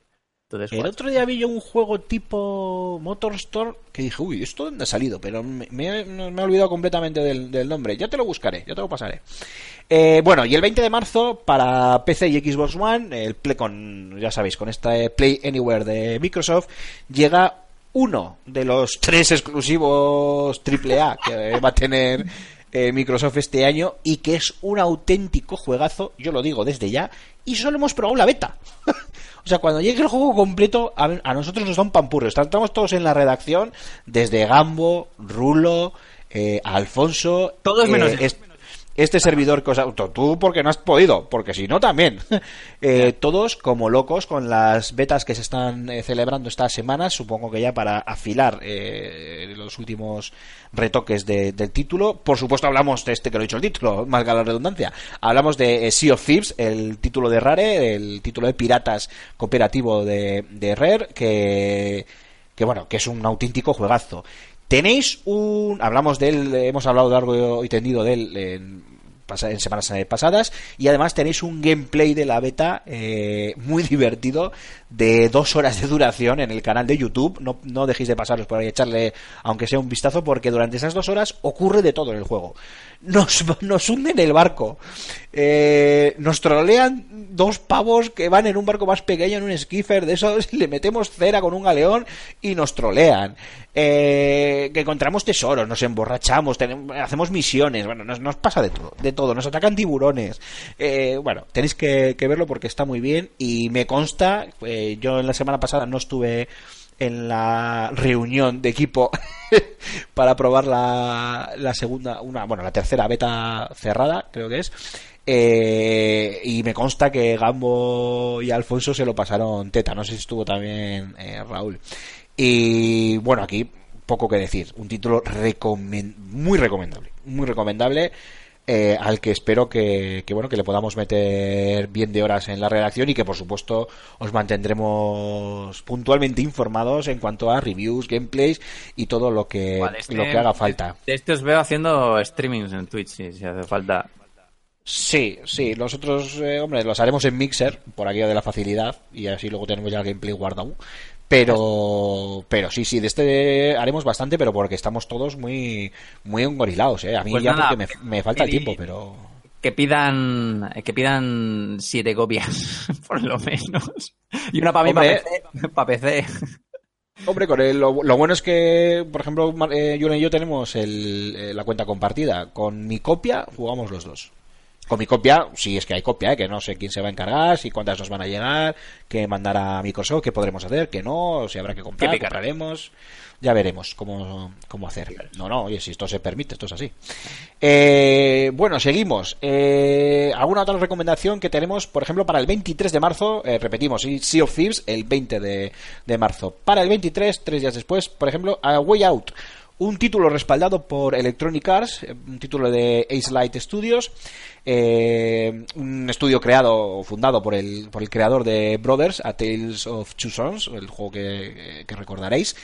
Entonces, El otro día vi yo un juego tipo Motorstorm que dije, uy, ¿esto dónde ha salido? Pero me, me- me he olvidado completamente del, del nombre. Ya te lo buscaré, ya te lo pasaré. Eh, bueno, y el 20 de marzo para PC y Xbox One, el Play con, ya sabéis, con este Play Anywhere de Microsoft, llega uno de los tres exclusivos AAA que va a tener eh, Microsoft este año y que es un auténtico juegazo, yo lo digo desde ya, y solo hemos probado la beta. O sea, cuando llegue el juego completo, a, a nosotros nos da un pampurro. Estamos todos en la redacción, desde Gambo, Rulo, eh, Alfonso. Todos eh, menos es- este servidor que os ha... Tú porque no has podido, porque si no también. Eh, todos como locos con las betas que se están eh, celebrando estas semanas, supongo que ya para afilar eh, los últimos retoques de- del título. Por supuesto hablamos de este que lo he dicho el título, valga la redundancia. Hablamos de eh, Sea of Thieves, el título de Rare, el título de piratas cooperativo de, de Rare, que, que bueno, que es un auténtico juegazo. Tenéis un. Hablamos de él, hemos hablado largo y tendido de él en, en semanas pasadas. Y además tenéis un gameplay de la beta eh, muy divertido de dos horas de duración en el canal de YouTube. No, no dejéis de pasaros por ahí, echarle, aunque sea un vistazo, porque durante esas dos horas ocurre de todo en el juego. Nos, nos hunden el barco. Eh, nos trolean dos pavos que van en un barco más pequeño, en un skiffer de esos, le metemos cera con un galeón y nos trolean. Eh, que encontramos tesoros, nos emborrachamos, hacemos misiones, bueno, nos, pasa de todo, nos atacan tiburones. Eh, bueno, tenéis que, verlo porque está muy bien y me consta, eh, yo en la semana pasada no estuve en la reunión de equipo para probar la, la segunda, una, bueno, la tercera beta cerrada, creo que es. Eh, y me consta que Gambo y Alfonso se lo pasaron teta. No sé si estuvo también eh, Raúl. Y bueno, aquí poco que decir. Un título muy recomendable. Muy recomendable. Eh, al que espero que, que, bueno que le podamos meter bien de horas en la redacción y que por supuesto os mantendremos puntualmente informados en cuanto a reviews, gameplays y todo lo que Vale, este- lo que haga falta. De este os veo haciendo streamings en Twitch, si, si hace falta. Sí, sí, nosotros, eh, hombre, los haremos en Mixer, por aquello de la facilidad, y así luego tenemos ya el gameplay guardado. Pero, pero sí, sí, de este haremos bastante, pero porque estamos todos muy, muy engorilados, eh. A mí Pues ya nada, porque me, me falta el tiempo, pero... Que pidan, que pidan siete copias, por lo menos. Y una para mí, para. PC. Pa' PC. Hombre, con el- lo, lo bueno es que, por ejemplo, eh, Yuna y yo tenemos el- eh, la cuenta compartida. Con mi copia jugamos los dos. Con mi copia, si es que hay copia, ¿eh? que no sé quién se va a encargar, si cuántas nos van a llegar, qué mandará Microsoft, qué podremos hacer, qué no, si habrá que comprar, compraremos. Ya veremos cómo, cómo hacer. No, no, oye, si esto se permite, esto es así. Eh, bueno, seguimos. Eh, ¿Alguna otra recomendación que tenemos, por ejemplo, para el 23 de marzo? Eh, repetimos, Sea of Thieves, el 20 de, de marzo. Para el 23, tres días después, por ejemplo, A Way Out. Un título respaldado por Electronic Arts, eh, un título de Ace Light Studios, eh, un estudio creado o fundado por el, por el creador de Brothers, A Tales of Two Sons, el juego que, recordaréis,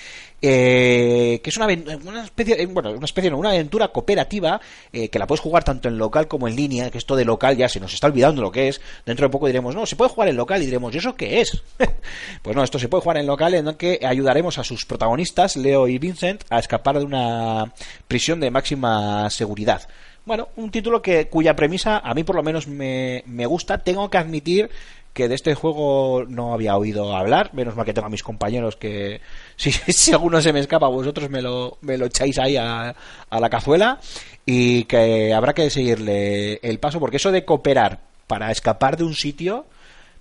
eh, que es una, una especie, eh, bueno, una especie, no, una aventura cooperativa eh, que la puedes jugar tanto en local como en línea, que esto de local ya se nos está olvidando lo que es. Dentro de poco diremos, no, se puede jugar en local y diremos, ¿y eso qué es? pues no, esto se puede jugar en local en el que ayudaremos a sus protagonistas, Leo y Vincent, a escapar de una prisión de máxima seguridad. Bueno, un título que cuya premisa a mí por lo menos me, me gusta. Tengo que admitir que de este juego no había oído hablar. Menos mal que tengo a mis compañeros que si, si alguno se me escapa vosotros me lo, me lo echáis ahí a, a la cazuela y que habrá que seguirle el paso porque eso de cooperar para escapar de un sitio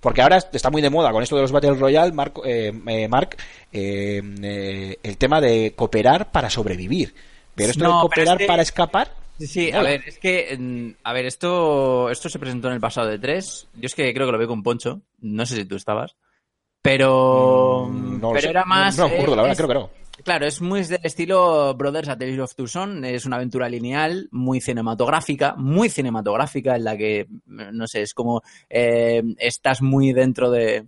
porque ahora está muy de moda con esto de los Battle Royale, Mark, eh, eh, Mark, eh, eh, el tema de cooperar para sobrevivir. Pero esto No, de cooperar para escapar, Sí, sí, a ver, es que, a ver, esto, esto se presentó en el pasado de tres. Yo es que creo que lo vi con Poncho. No sé si tú estabas. Pero, Mm, no lo pero sé. era más. No, no me acuerdo, la verdad, es- creo que no. Claro, es muy del estilo Brothers A Tales of Two Sons. Es una aventura lineal, muy cinematográfica, muy cinematográfica, en la que, no sé, es como eh, estás muy dentro de,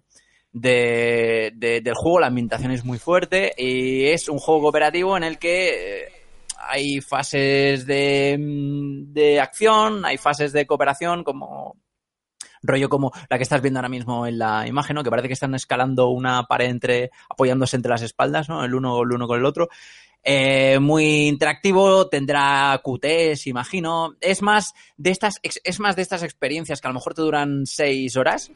de- de- del juego, la ambientación es muy fuerte y es un juego cooperativo en el que eh, hay fases de, mm, de acción, hay fases de cooperación como rollo como la que estás viendo ahora mismo en la imagen, ¿no? Que parece que están escalando una pared entre, apoyándose entre las espaldas, ¿no? El uno, el uno con el otro. Eh, muy interactivo, tendrá QTs, imagino. Es más de estas, es más de estas experiencias que a lo mejor te duran seis horas,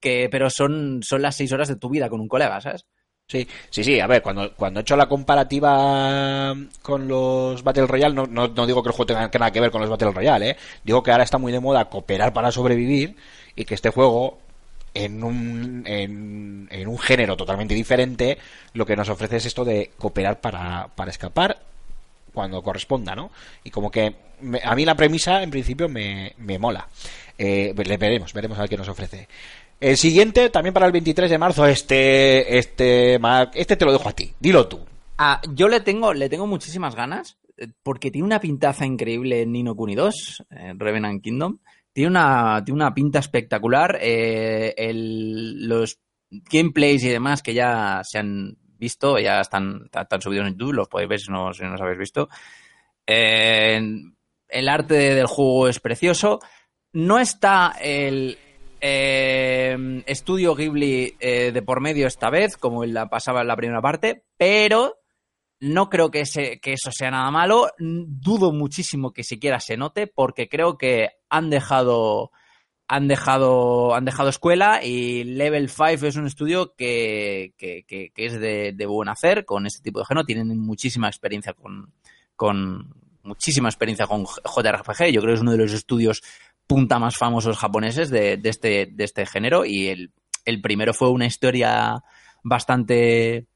que, pero son, son las seis horas de tu vida con un colega, ¿sabes? Sí, sí, sí, a ver, cuando, cuando he hecho la comparativa con los Battle Royale, no, no, no digo que el juego tenga nada que ver con los Battle Royale, ¿eh? digo que ahora está muy de moda cooperar para sobrevivir y que este juego, en un, en, en un género totalmente diferente, lo que nos ofrece es esto de cooperar para, para escapar cuando corresponda, ¿no? Y como que me- a mí la premisa, en principio, me, me mola. Eh, le veremos, veremos a ver qué nos ofrece. El siguiente, también para el 23 de marzo, este, este, este te lo dejo a ti, dilo tú. Ah, yo le tengo, le tengo muchísimas ganas, eh, porque tiene una pintaza increíble en Nino Kuni 2, eh, Revenant Kingdom. Tiene una, tiene una pinta espectacular. eh, los gameplays y demás que ya se han visto, ya están, están subidos en YouTube, los podéis ver si no, si no los habéis visto. Eh, el arte del juego es precioso. No está el eh, estudio Ghibli eh, de por medio esta vez, como la pasaba en la primera parte, pero no creo que, ese- que eso sea nada malo. Dudo muchísimo que siquiera se note, porque creo que han dejado. Han dejado, han dejado escuela y Level 5 es un estudio que, es de, de buen hacer con este tipo de género. Tienen muchísima experiencia con, con muchísima experiencia con JRPG. Yo creo que es uno de los estudios punta más famosos japoneses de, de este, de este género. Y el, el primero fue una historia bastante.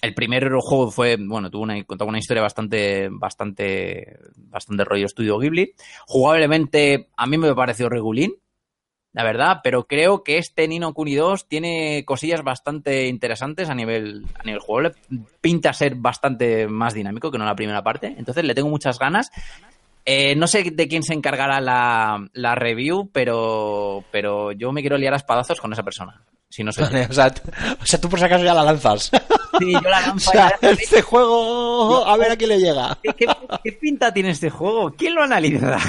El primer juego fue, bueno, tuvo una, contaba una historia bastante, bastante, bastante rollo estudio Ghibli. Jugablemente, a mí me pareció regulín, la verdad, pero creo que este Nino Kuni 2 tiene cosillas bastante interesantes a nivel, a nivel juego. Pinta ser bastante más dinámico que no la primera parte. Entonces le tengo muchas ganas. Eh, no sé de quién se encargará la, la review, pero, pero yo me quiero liar a espadazos con esa persona. Si no soy yo. o, sea, o sea, tú por si acaso ya la lanzas. Sí, yo la o lanzo sea, ya. este juego, a ver a quién le llega. ¿Qué, qué, qué pinta tiene este juego? ¿Quién lo analiza?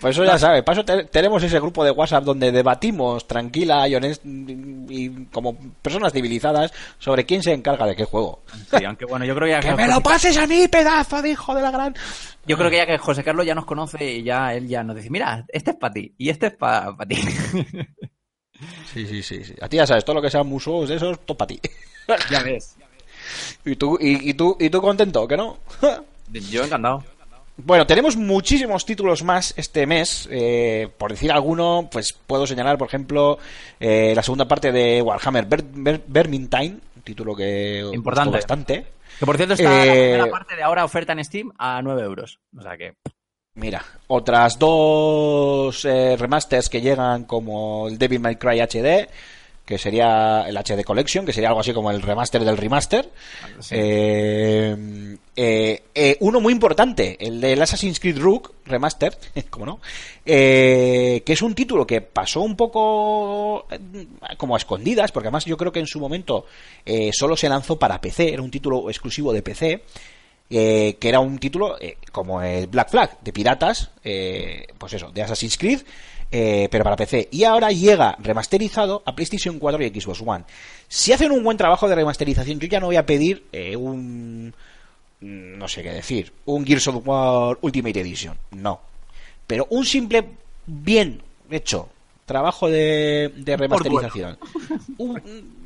Pues eso ya sabes, para eso te- tenemos ese grupo de WhatsApp donde debatimos tranquila y honest y como personas civilizadas sobre quién se encarga de qué juego. Sí, aunque bueno, yo creo ya ¡Que me lo pases a mí, pedazo de hijo de la gran! Yo creo que ya que José Carlos ya nos conoce y ya él ya nos dice, mira, este es para ti y este es para ti. Sí, sí, sí, sí. A ti ya sabes, todo lo que sean musos de esos, todo para ti. ya ves. ¿Y tú, y, y tú, ¿Y tú contento, que no? Yo encantado. Bueno, tenemos muchísimos títulos más este mes. eh, por decir alguno, pues puedo señalar, por ejemplo, eh, la segunda parte de Warhammer Vermintide, un título que Importante. bastante. Que por cierto está la Eh, primera parte de ahora oferta en Steam a 9 euros. O sea que. Mira, otras dos eh, remasters que llegan como el Devil May Cry HD, que sería el HD Collection, que sería algo así como el remaster del remaster. Sí. Eh, eh, eh, uno muy importante, el del Assassin's Creed Rook Remaster, como no, eh, que es un título que pasó un poco como a escondidas, porque además yo creo que en su momento eh, solo se lanzó para PC, era un título exclusivo de PC, eh, que era un título eh, como el Black Flag de piratas, eh, pues eso, de Assassin's Creed, eh, pero para PC. Y ahora llega remasterizado a PlayStation 4 y Xbox One. Si hacen un buen trabajo de remasterización, yo ya no voy a pedir eh, un. No sé qué decir. Un Gears of War Ultimate Edition. No. Pero un simple, bien hecho trabajo de, de remasterización. Un-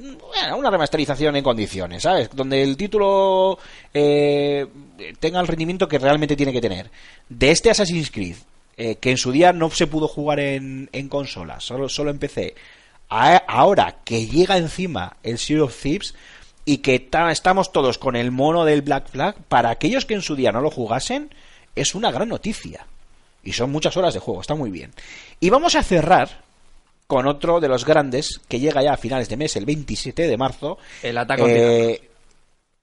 un- bueno, una remasterización en condiciones, ¿sabes? Donde el título eh, tenga el rendimiento que realmente tiene que tener. De este Assassin's Creed, eh, que en su día no se pudo jugar en, en consola, solo, solo en PC. A- ahora que llega encima el Sea of Thieves y que ta- estamos todos con el mono del Black Flag, para aquellos que en su día no lo jugasen, es una gran noticia. Y son muchas horas de juego, está muy bien. Y vamos a cerrar con otro de los grandes que llega ya a finales de mes, el 27 de marzo. El Attack on Eh,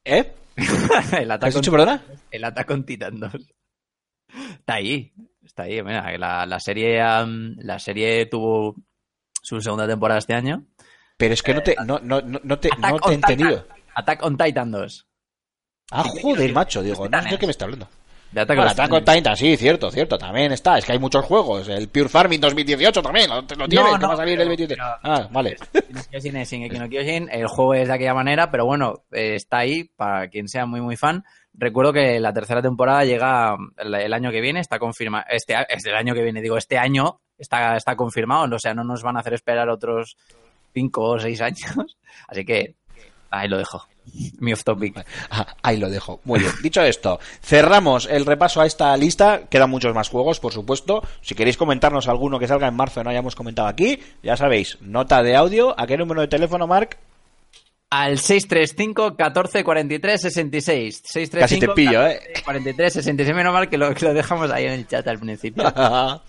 ¿Eh? el ¿Has Attack dicho, on, perdona? el Attack on Titan 2. Está ahí. Está ahí. Mira, la, la serie am, la serie tuvo su segunda temporada este año. Pero es que no te, no, no, no, no te, Attack no te he entendido. Titan. Attack on Titan 2. Ah, joder, macho, digo, no sé de qué me está hablando. De Attack Bueno, on Attack on Titan, sí, cierto, cierto, también está. Es que hay muchos juegos. El Pure Farming 2018 también, lo, lo tiene, que no, va a salir pero- el 23. pero- Ah, vale. Kyojin es Shingeki no Kyojin, el juego es de aquella manera, pero bueno, eh, está ahí para quien sea muy muy fan. Recuerdo que la tercera temporada llega el, el año que viene, está confirmado, este a- es el año que viene, digo, este año está, está confirmado, o sea, no nos van a hacer esperar otros cinco o seis años, así que ahí lo dejo. Mi off topic. Ah, Ahí lo dejo. Muy bien. Dicho esto, cerramos el repaso a esta lista. Quedan muchos más juegos, por supuesto. Si queréis comentarnos alguno que salga en marzo y no hayamos comentado aquí, ya sabéis, nota de audio. ¿A qué número de teléfono, Mark? Al 635 14 43 66. 635 Casi te pillo, 14, ¿eh? 43 66. Menos mal que lo, que lo dejamos ahí en el chat al principio.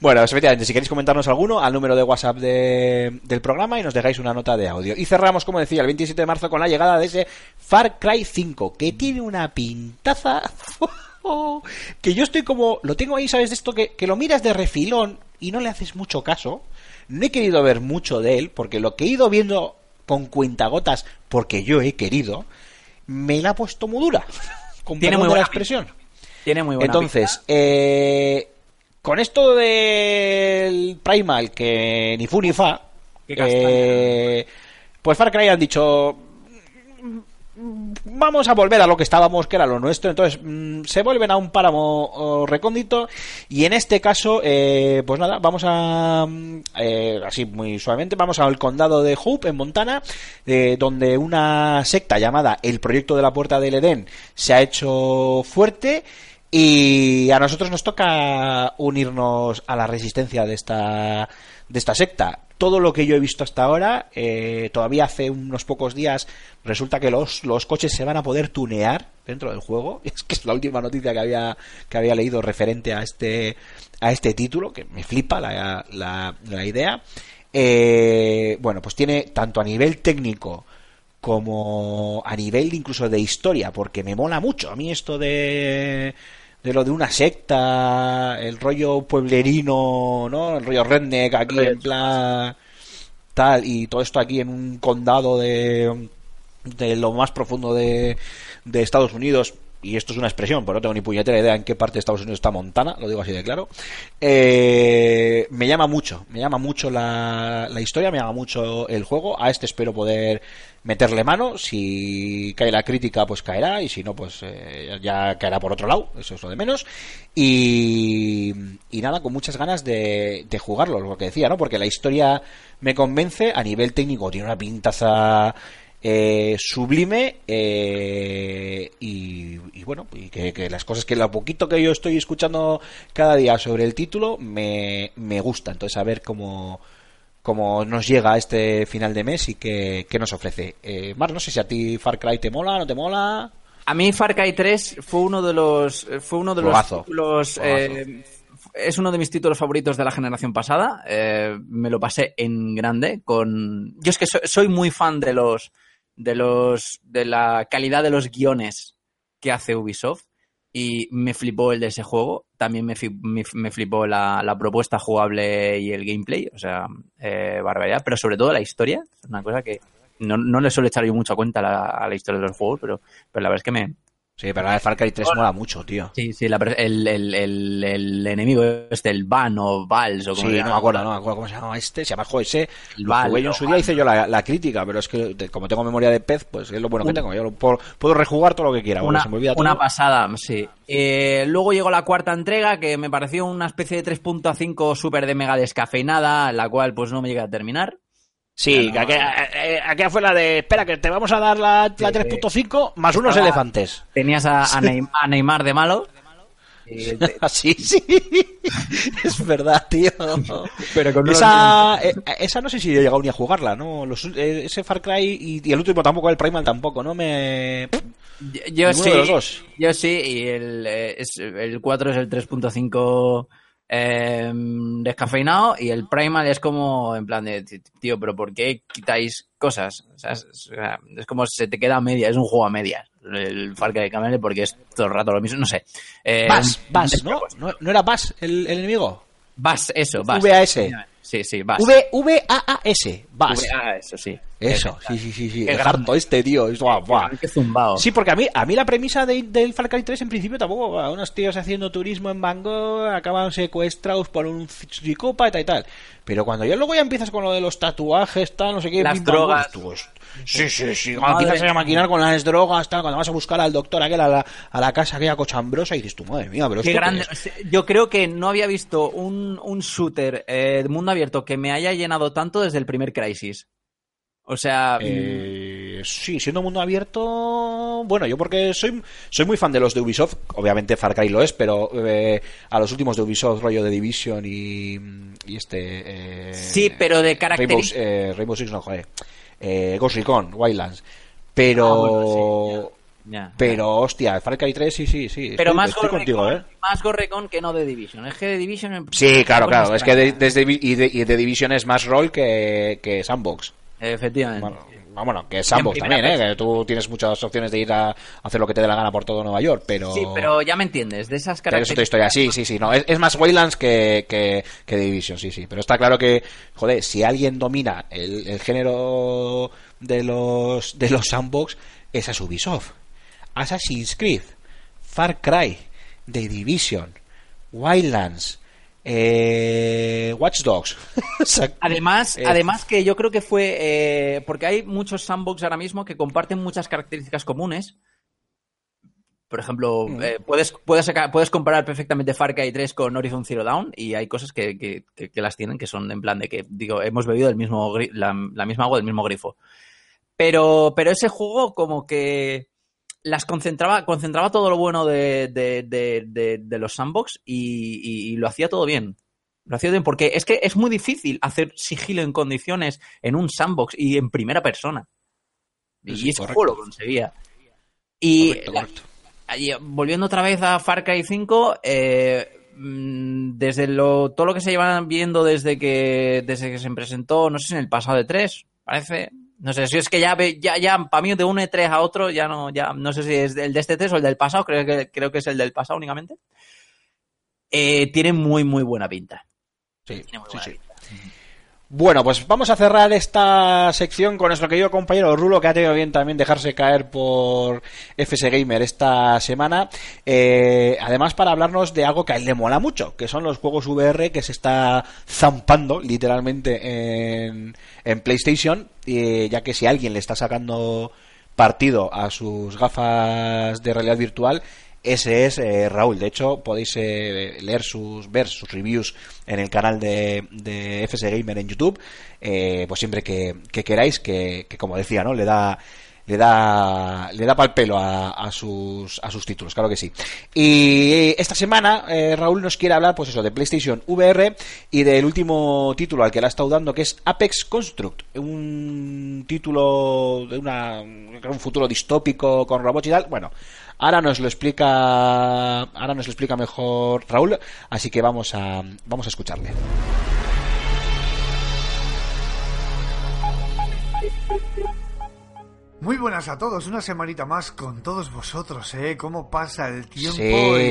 bueno, efectivamente, si queréis comentarnos alguno, al número de WhatsApp de- del programa y nos dejáis una nota de audio. Y cerramos, como decía, el 27 de marzo con la llegada de ese Far Cry 5, que tiene una pintaza. que yo estoy como. Lo tengo ahí, ¿sabes? De esto que, que lo miras de refilón y no le haces mucho caso. No he querido ver mucho de él, porque lo que he ido viendo con cuentagotas, porque yo he querido, me la ha puesto muy dura. Con Tiene muy la buena expresión. Tiene muy buena Entonces, eh, con esto del Primal, que ni fu ni fa, eh, pues Far Cry han dicho, vamos a volver a lo que estábamos, que era lo nuestro. Entonces, mm, se vuelven a un páramo oh, recóndito. Y en este caso, eh, pues nada, vamos a, mm, eh, así muy suavemente, vamos al condado de Hope, en Montana, eh, donde una secta llamada el Proyecto de la Puerta del Edén se ha hecho fuerte. Y a nosotros nos toca unirnos a la resistencia de esta, de esta secta. Todo lo que yo he visto hasta ahora, eh, todavía hace unos pocos días, resulta que los, los coches se van a poder tunear dentro del juego. Es que es la última noticia que había, que había leído referente a este, a este título, que me flipa la, la, idea. Eh, bueno, pues tiene tanto a nivel técnico como a nivel incluso de historia, porque me mola mucho a mí esto de de lo de una secta, el rollo pueblerino, ¿no? El rollo redneck aquí en plan tal y todo esto aquí en un condado de de lo más profundo de, de Estados Unidos y esto es una expresión, pero no tengo ni puñetera idea en qué parte de Estados Unidos está Montana, lo digo así de claro. Eh, me llama mucho, me llama mucho la, la historia, me llama mucho el juego. A este espero poder meterle mano. Si cae la crítica, pues caerá, y si no, pues eh, ya caerá por otro lado, eso es lo de menos. Y, y nada, con muchas ganas de, de jugarlo, lo que decía, ¿no? Porque la historia me convence, a nivel técnico tiene una pintaza eh, sublime eh, y, y bueno, y que, que las cosas que lo poquito que yo estoy escuchando cada día sobre el título me, me gusta. Entonces, a ver cómo, cómo nos llega este final de mes y qué, qué nos ofrece. Eh, Mar, no sé si a ti Far Cry te mola, no te mola. A mí Far Cry 3 fue uno de los fue uno de los títulos eh, es uno de mis títulos favoritos de la generación pasada. Eh, me lo pasé en grande con yo es que so- soy muy fan de los de los de la calidad de los guiones que hace Ubisoft. Y me flipó el de ese juego. También me, me, me flipó la, la propuesta jugable y el gameplay, o sea, eh, barbaridad, pero sobre todo la historia, una cosa que no, no le suelo echar yo cuenta a la, a la historia de los juegos, pero, pero la verdad es que me, Sí, pero la de Far Cry 3 mola mucho, tío. Sí, sí, la el, el, el, el enemigo este, el Van o Vals o como Sí, no me acuerdo, no me acuerdo cómo se llama este. Se llama ese. Lo Val, jugué yo en su día, hice yo la, la crítica, pero es que como tengo memoria de pez, pues es lo bueno que tengo. Yo lo puedo, puedo rejugar todo lo que quiera. Una, se me olvida una todo. pasada, sí. Eh, luego llegó la cuarta entrega, que me pareció una especie de 3.5 súper de mega descafeinada, la cual pues no me llega a terminar. Sí, que aquella, eh, aquella fue la de. Espera, que te vamos a dar la, la 3.5 más unos Estaba- elefantes. Tenías a, a Neym- a Neymar de malo. Eh, Así, sí. es verdad, tío. Pero con esa, eh, esa no sé si he llegado ni a jugarla, ¿no? Los, eh, ese Far Cry y, y el último tampoco, el Primal tampoco, ¿no? Me. Yo, sí, de los dos. yo sí, y el, eh, es, el 4 es el 3.5 eh, descafeinado y el Primal es como en plan de, tío, pero ¿por qué quitáis cosas? O sea, es, o sea, es como se te queda a media, es un juego a medias el Far Cry Camel porque es todo el rato lo mismo, no sé. Eh, Bass, un- Bass, ¿no? ¿no? ¿No era Bass el, el enemigo? Bass, eso, Bass. VAS. Sí, sí, Bass. V, V-A-A-S. Bass. VA, eso sí. Eso, sí, sí, sí, sí. Qué El harto este, tío. Es, guau, guau. Qué zumbao. Sí, porque a mí, a mí la premisa de- del Far Cry 3 en principio tampoco. a Unos tíos haciendo turismo en Bangkok acaban secuestrados por un psicópata y tal. Pero cuando ya luego ya empiezas con lo de los tatuajes, tal, no sé qué. Las drogas. tú, sí, sí, sí. Cuando empiezas a maquinar con las drogas, tal, cuando vas a buscar al doctor aquel a la, a la casa aquella cochambrosa y dices, tu madre mía, pero Qué esto qué grande. es?". Yo creo que no había visto un, un shooter eh, de mundo abierto que me haya llenado tanto desde el primer Crisis. O sea, Eh, sí, siendo mundo abierto. Bueno, yo porque soy, soy muy fan de los de Ubisoft. Obviamente Far Cry lo es, pero eh, a los últimos de Ubisoft, rollo de Division y, y este. eh, sí, pero de Rainbow, características. eh, Rainbow Six, no, joder. Eh, Ghost Recon, Wildlands. Pero. Ah, bueno, Ya. Pero, hostia, Far Cry 3, sí, sí, sí. Pero estoy, más estoy contigo, Gorrecon, ¿eh? más Gorrecon que no de Division. Es que de Division. Sí, claro, claro. Es que de, desde y de, y de Division es más rol que, que Sandbox. Efectivamente. Bueno, bueno, que es primera también, ¿eh? Que tú tienes muchas opciones de ir a hacer lo que te dé la gana por todo Nueva York, pero... Sí, pero ya me entiendes. De esas características. historia, sí, sí, sí. No, es, es más Waylands que, que, que Division, sí, sí. Pero está claro que, joder, si alguien domina el, el género de los, de los sandbox, es Ubisoft. Assassin's Creed, Far Cry, The Division, Wildlands, eh, Watch Dogs. Además, Eh, además que yo creo que fue eh, porque hay muchos sandbox ahora mismo que comparten muchas características comunes. Por ejemplo, Mm. eh, puedes, puedes, comparar perfectamente Far Cry 3 con Horizon Zero Dawn y hay cosas que, que- que- que las tienen que son en plan de que, digo, hemos bebido el mismo, la, la misma agua del mismo grifo. Pero, pero ese juego como que las concentraba, concentraba todo lo bueno de, de- de- los sandbox y, y- y lo hacía todo bien. Lo hacía bien porque es que es muy difícil hacer sigilo en condiciones en un sandbox y en primera persona. Y ese correcto. juego lo conseguía. Y correcto, la- correcto. ahí, volviendo otra vez a Far Cry 5, eh, mm, desde lo, todo lo que se llevan viendo desde que, desde que se presentó, no sé si en el pasado de 3, parece. No sé si es que ya, ya, ya para mí de un E3 a otro, ya no, ya no sé si es el de este 3 o el del pasado, creo que, creo que es el del pasado únicamente. Eh, tiene muy, muy buena pinta. Sí, Tiene muy sí, buena sí. pinta. Bueno, pues vamos a cerrar esta sección con nuestro querido compañero Rulo, que ha tenido bien también dejarse caer por FS Gamer esta semana. Eh, además, para hablarnos de algo que a él le mola mucho, que son los juegos VR que se está zampando literalmente en, PlayStation, eh, ya que si alguien le está sacando partido a sus gafas de realidad virtual, ese es eh, Raúl. De hecho, podéis eh, leer sus, ver sus reviews en el canal de, de FS Gamer en YouTube, eh, pues siempre que, que queráis, que, que como decía, ¿no? Le da le da le da pal pelo a, sus a sus títulos claro que sí. Y esta semana eh, Raúl nos quiere hablar pues eso de PlayStation VR y del último título al que le ha estado dando que es Apex Construct un título de una un futuro distópico con robots y tal. Bueno ahora nos lo explica ahora nos lo explica mejor Raúl así que vamos a vamos a escucharle Muy buenas a todos, una semanita más con todos vosotros, ¿eh? ¿Cómo pasa el tiempo? Sí,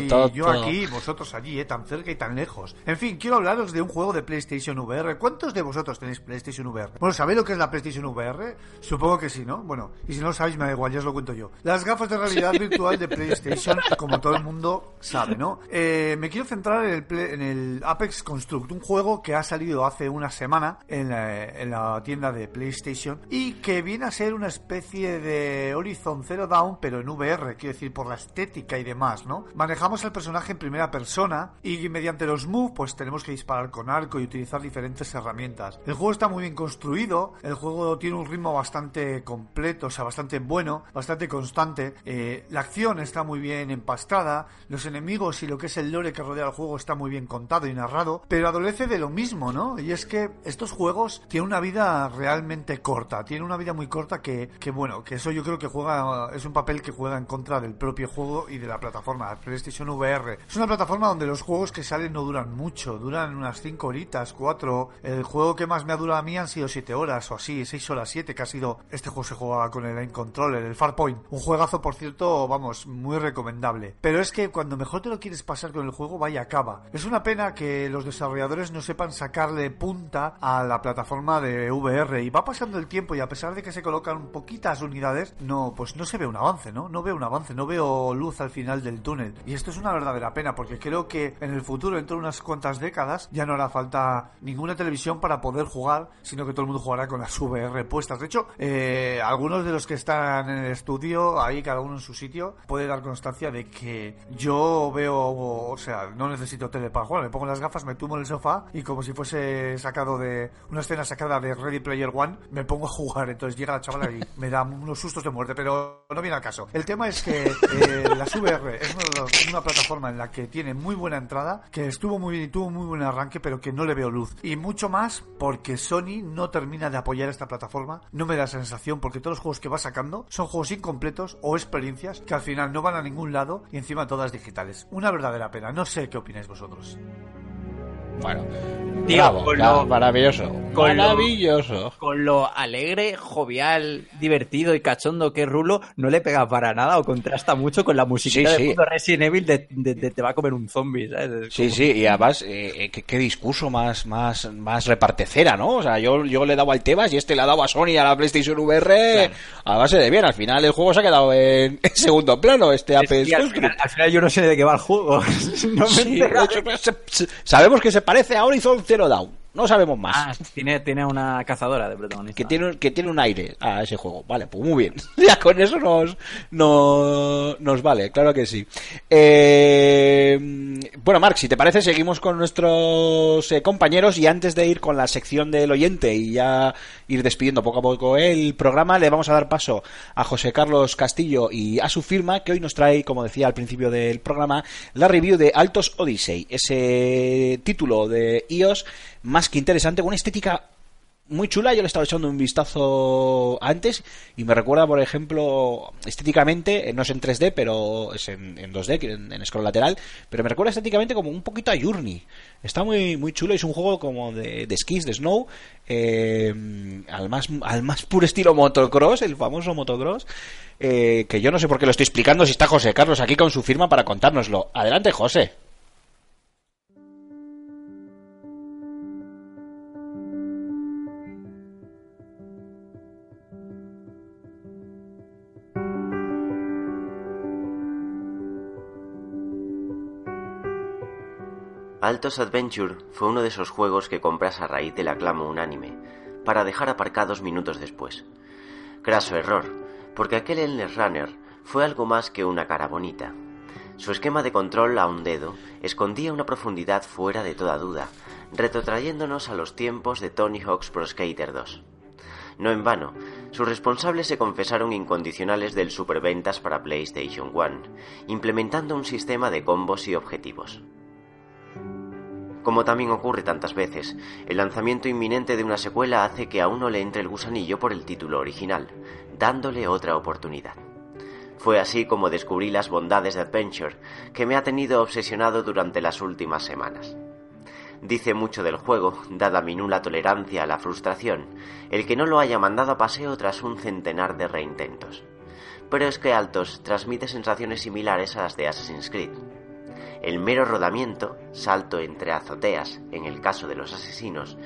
y todo. yo aquí, vosotros allí, ¿eh? Tan cerca y tan lejos. En fin, quiero hablaros de un juego de PlayStation VR. ¿Cuántos de vosotros tenéis PlayStation VR? Bueno, ¿sabéis lo que es la PlayStation VR? Supongo que sí, ¿no? Bueno, y si no lo sabéis, me da igual, ya os lo cuento yo. Las gafas de realidad virtual de PlayStation, como todo el mundo sabe, ¿no? Eh, me quiero centrar en el, Play- en el Apex Construct, un juego que ha salido hace una semana en la, en la tienda de PlayStation y que viene a ser una especie de Horizon Zero Dawn, pero en VR, quiero decir, por la estética y demás, ¿no? Manejamos al personaje en primera persona y mediante los moves, pues tenemos que disparar con arco y utilizar diferentes herramientas. El juego está muy bien construido, el juego tiene un ritmo bastante completo, o sea, bastante bueno, bastante constante. Eh, la acción está muy bien empastada, los enemigos y lo que es el lore que rodea el juego está muy bien contado y narrado, pero adolece de lo mismo, ¿no? Y es que estos juegos tienen una vida realmente corta, tienen una vida muy corta que, que bueno, que eso yo creo que juega, es un papel que juega en contra del propio juego y de la plataforma, PlayStation VR. Es una plataforma donde los juegos que salen no duran mucho, duran unas 5 horitas, 4. El juego que más me ha durado a mí han sido 7 horas o así, 6 horas 7, que ha sido, este juego se jugaba con el Aim Controller, el Farpoint. Un juegazo, por cierto, vamos, muy recomendable. Pero es que cuando mejor te lo quieres pasar con el juego, vaya acaba. Es una pena que los desarrolladores no sepan sacarle punta a la plataforma de VR y va pasando el tiempo y a pesar de que se colocan poquitas unidades, no, pues no se ve un avance, ¿no? No veo un avance, no veo luz al final del túnel. Y esto es una verdadera pena porque creo que en el futuro, dentro de unas cuantas décadas, ya no hará falta ninguna televisión para poder jugar, sino que todo el mundo jugará con las VR puestas. De hecho, eh, algunos de los que están en el estudio, ahí cada uno en su sitio, puede dar constancia de que yo veo, o sea, no necesito tele para jugar, me pongo las gafas, me tumbo en el sofá y como si fuese sacado de una escena sacada de Ready Player One, me pongo a jugar. Entonces llega la chavala y me da unos sustos de muerte, pero no viene al caso. El tema es que eh, las es una, plataforma en la que tiene muy buena entrada, que estuvo muy bien y tuvo muy buen arranque, pero que no le veo luz. Y mucho más porque Sony no termina de apoyar esta plataforma, no me da sensación, porque todos los juegos que va sacando son juegos incompletos o experiencias que al final no van a ningún lado y encima todas digitales. Una verdadera pena. No sé qué opináis vosotros. Bueno Tío, bravo, lo- maravilloso con lo- maravilloso Con lo alegre, jovial, divertido y cachondo que es Rulo, no le pega para nada o contrasta mucho con la musiquita Sí, de sí. puto Resident Evil de, de- de te va a comer un zombie, ¿sabes? Es Sí, sí, y además, eh, eh, ¿qué, qué discurso más, más, más repartecera, ¿no? O sea, yo, yo le he dado al Tebas y este le ha dado a Sony a la PlayStation VR a base de bien. Al final el juego se ha quedado en, en segundo plano, este Es al, final, al final yo no sé de qué va el juego. no me Sí, he hecho, pues, se- se- sabemos que se parece a Horizon Zero Dawn. No sabemos más. Ah, tiene, tiene una cazadora de protagonista. que tiene, un- que tiene un aire a ese juego. Vale, pues muy bien. Ya con eso nos, nos, nos vale, claro que sí. Eh, bueno, Marc, si te parece, seguimos con nuestros eh, compañeros y antes de ir con la sección del oyente y ya ir despidiendo poco a poco el programa, le vamos a dar paso a José Carlos Castillo y a su firma que hoy nos trae, como decía al principio del programa, la review de Altos Odyssey, ese título de iOS más que interesante, con una estética muy chula, yo le estaba echando un vistazo antes y me recuerda, por ejemplo, estéticamente, eh, no es en 3D, pero es en, en 2D, que en, en scroll lateral, pero me recuerda estéticamente como un poquito a Journey. Está muy muy chulo, es un juego como de, de skis, de snow, eh, al, más, al más puro estilo motocross, el famoso motocross, eh, que yo no sé por qué lo estoy explicando si está José Carlos aquí con su firma para contárnoslo. Adelante, José. Altos Adventure fue uno de esos juegos que compras a raíz del aclamo unánime, para dejar aparcados minutos después. Craso error, porque aquel Endless Runner fue algo más que una cara bonita. Su esquema de control a un dedo escondía una profundidad fuera de toda duda, retrotrayéndonos a los tiempos de Tony Hawk's Pro Skater 2. No en vano, sus responsables se confesaron incondicionales del superventas para PlayStation 1, implementando un sistema de combos y objetivos. Como también ocurre tantas veces, el lanzamiento inminente de una secuela hace que a uno le entre el gusanillo por el título original, dándole otra oportunidad. Fue así como descubrí las bondades de Adventure, que me ha tenido obsesionado durante las últimas semanas. Dice mucho del juego, dada mi nula tolerancia a la frustración, el que no lo haya mandado a paseo tras un centenar de reintentos. Pero es que Altos transmite sensaciones similares a las de Assassin's Creed. El mero rodamiento, salto entre azoteas, en el caso de los asesinos,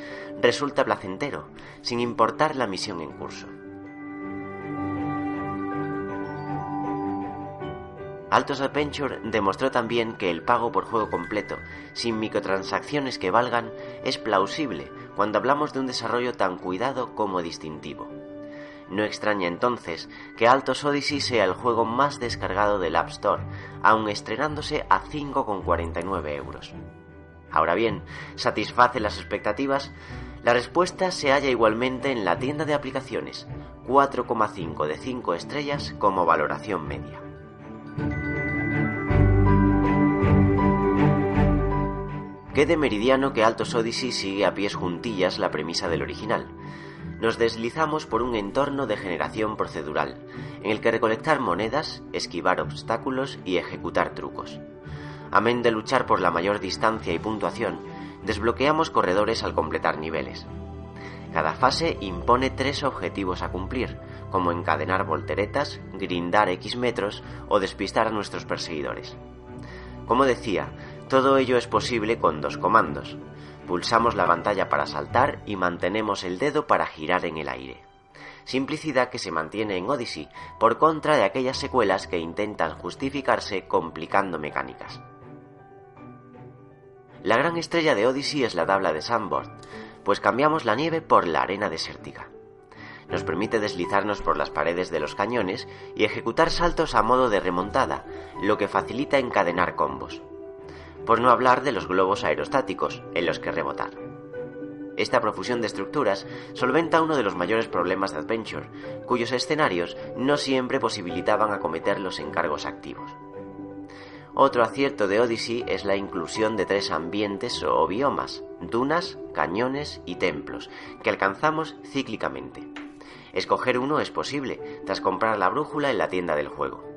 resulta placentero, sin importar la misión en curso. Altos Adventure demostró también que el pago por juego completo, sin microtransacciones que valgan, es plausible cuando hablamos de un desarrollo tan cuidado como distintivo. No extraña entonces que Altos Odyssey sea el juego más descargado del App Store, aun estrenándose a 5,49 euros. Ahora bien, ¿satisface las expectativas? La respuesta se halla igualmente en la tienda de aplicaciones, 4,5 de 5 estrellas como valoración media. Quede meridiano que Altos Odyssey sigue a pies juntillas la premisa del original. Nos deslizamos por un entorno de generación procedural, en el que recolectar monedas, esquivar obstáculos y ejecutar trucos. Amén de luchar por la mayor distancia y puntuación, desbloqueamos corredores al completar niveles. Cada fase impone tres objetivos a cumplir, como encadenar volteretas, grindar X metros o despistar a nuestros perseguidores. Como decía, todo ello es posible con dos comandos. Pulsamos la pantalla para saltar y mantenemos el dedo para girar en el aire. Simplicidad que se mantiene en Odyssey, por contra de aquellas secuelas que intentan justificarse complicando mecánicas. La gran estrella de Odyssey es la tabla de Sandboard, pues cambiamos la nieve por la arena desértica. Nos permite deslizarnos por las paredes de los cañones y ejecutar saltos a modo de remontada, lo que facilita encadenar combos por no hablar de los globos aerostáticos, en los que rebotar. Esta profusión de estructuras solventa uno de los mayores problemas de Adventure, cuyos escenarios no siempre posibilitaban acometer los encargos activos. Otro acierto de Odyssey es la inclusión de tres ambientes o biomas, dunas, cañones y templos, que alcanzamos cíclicamente. Escoger uno es posible, tras comprar la brújula en la tienda del juego.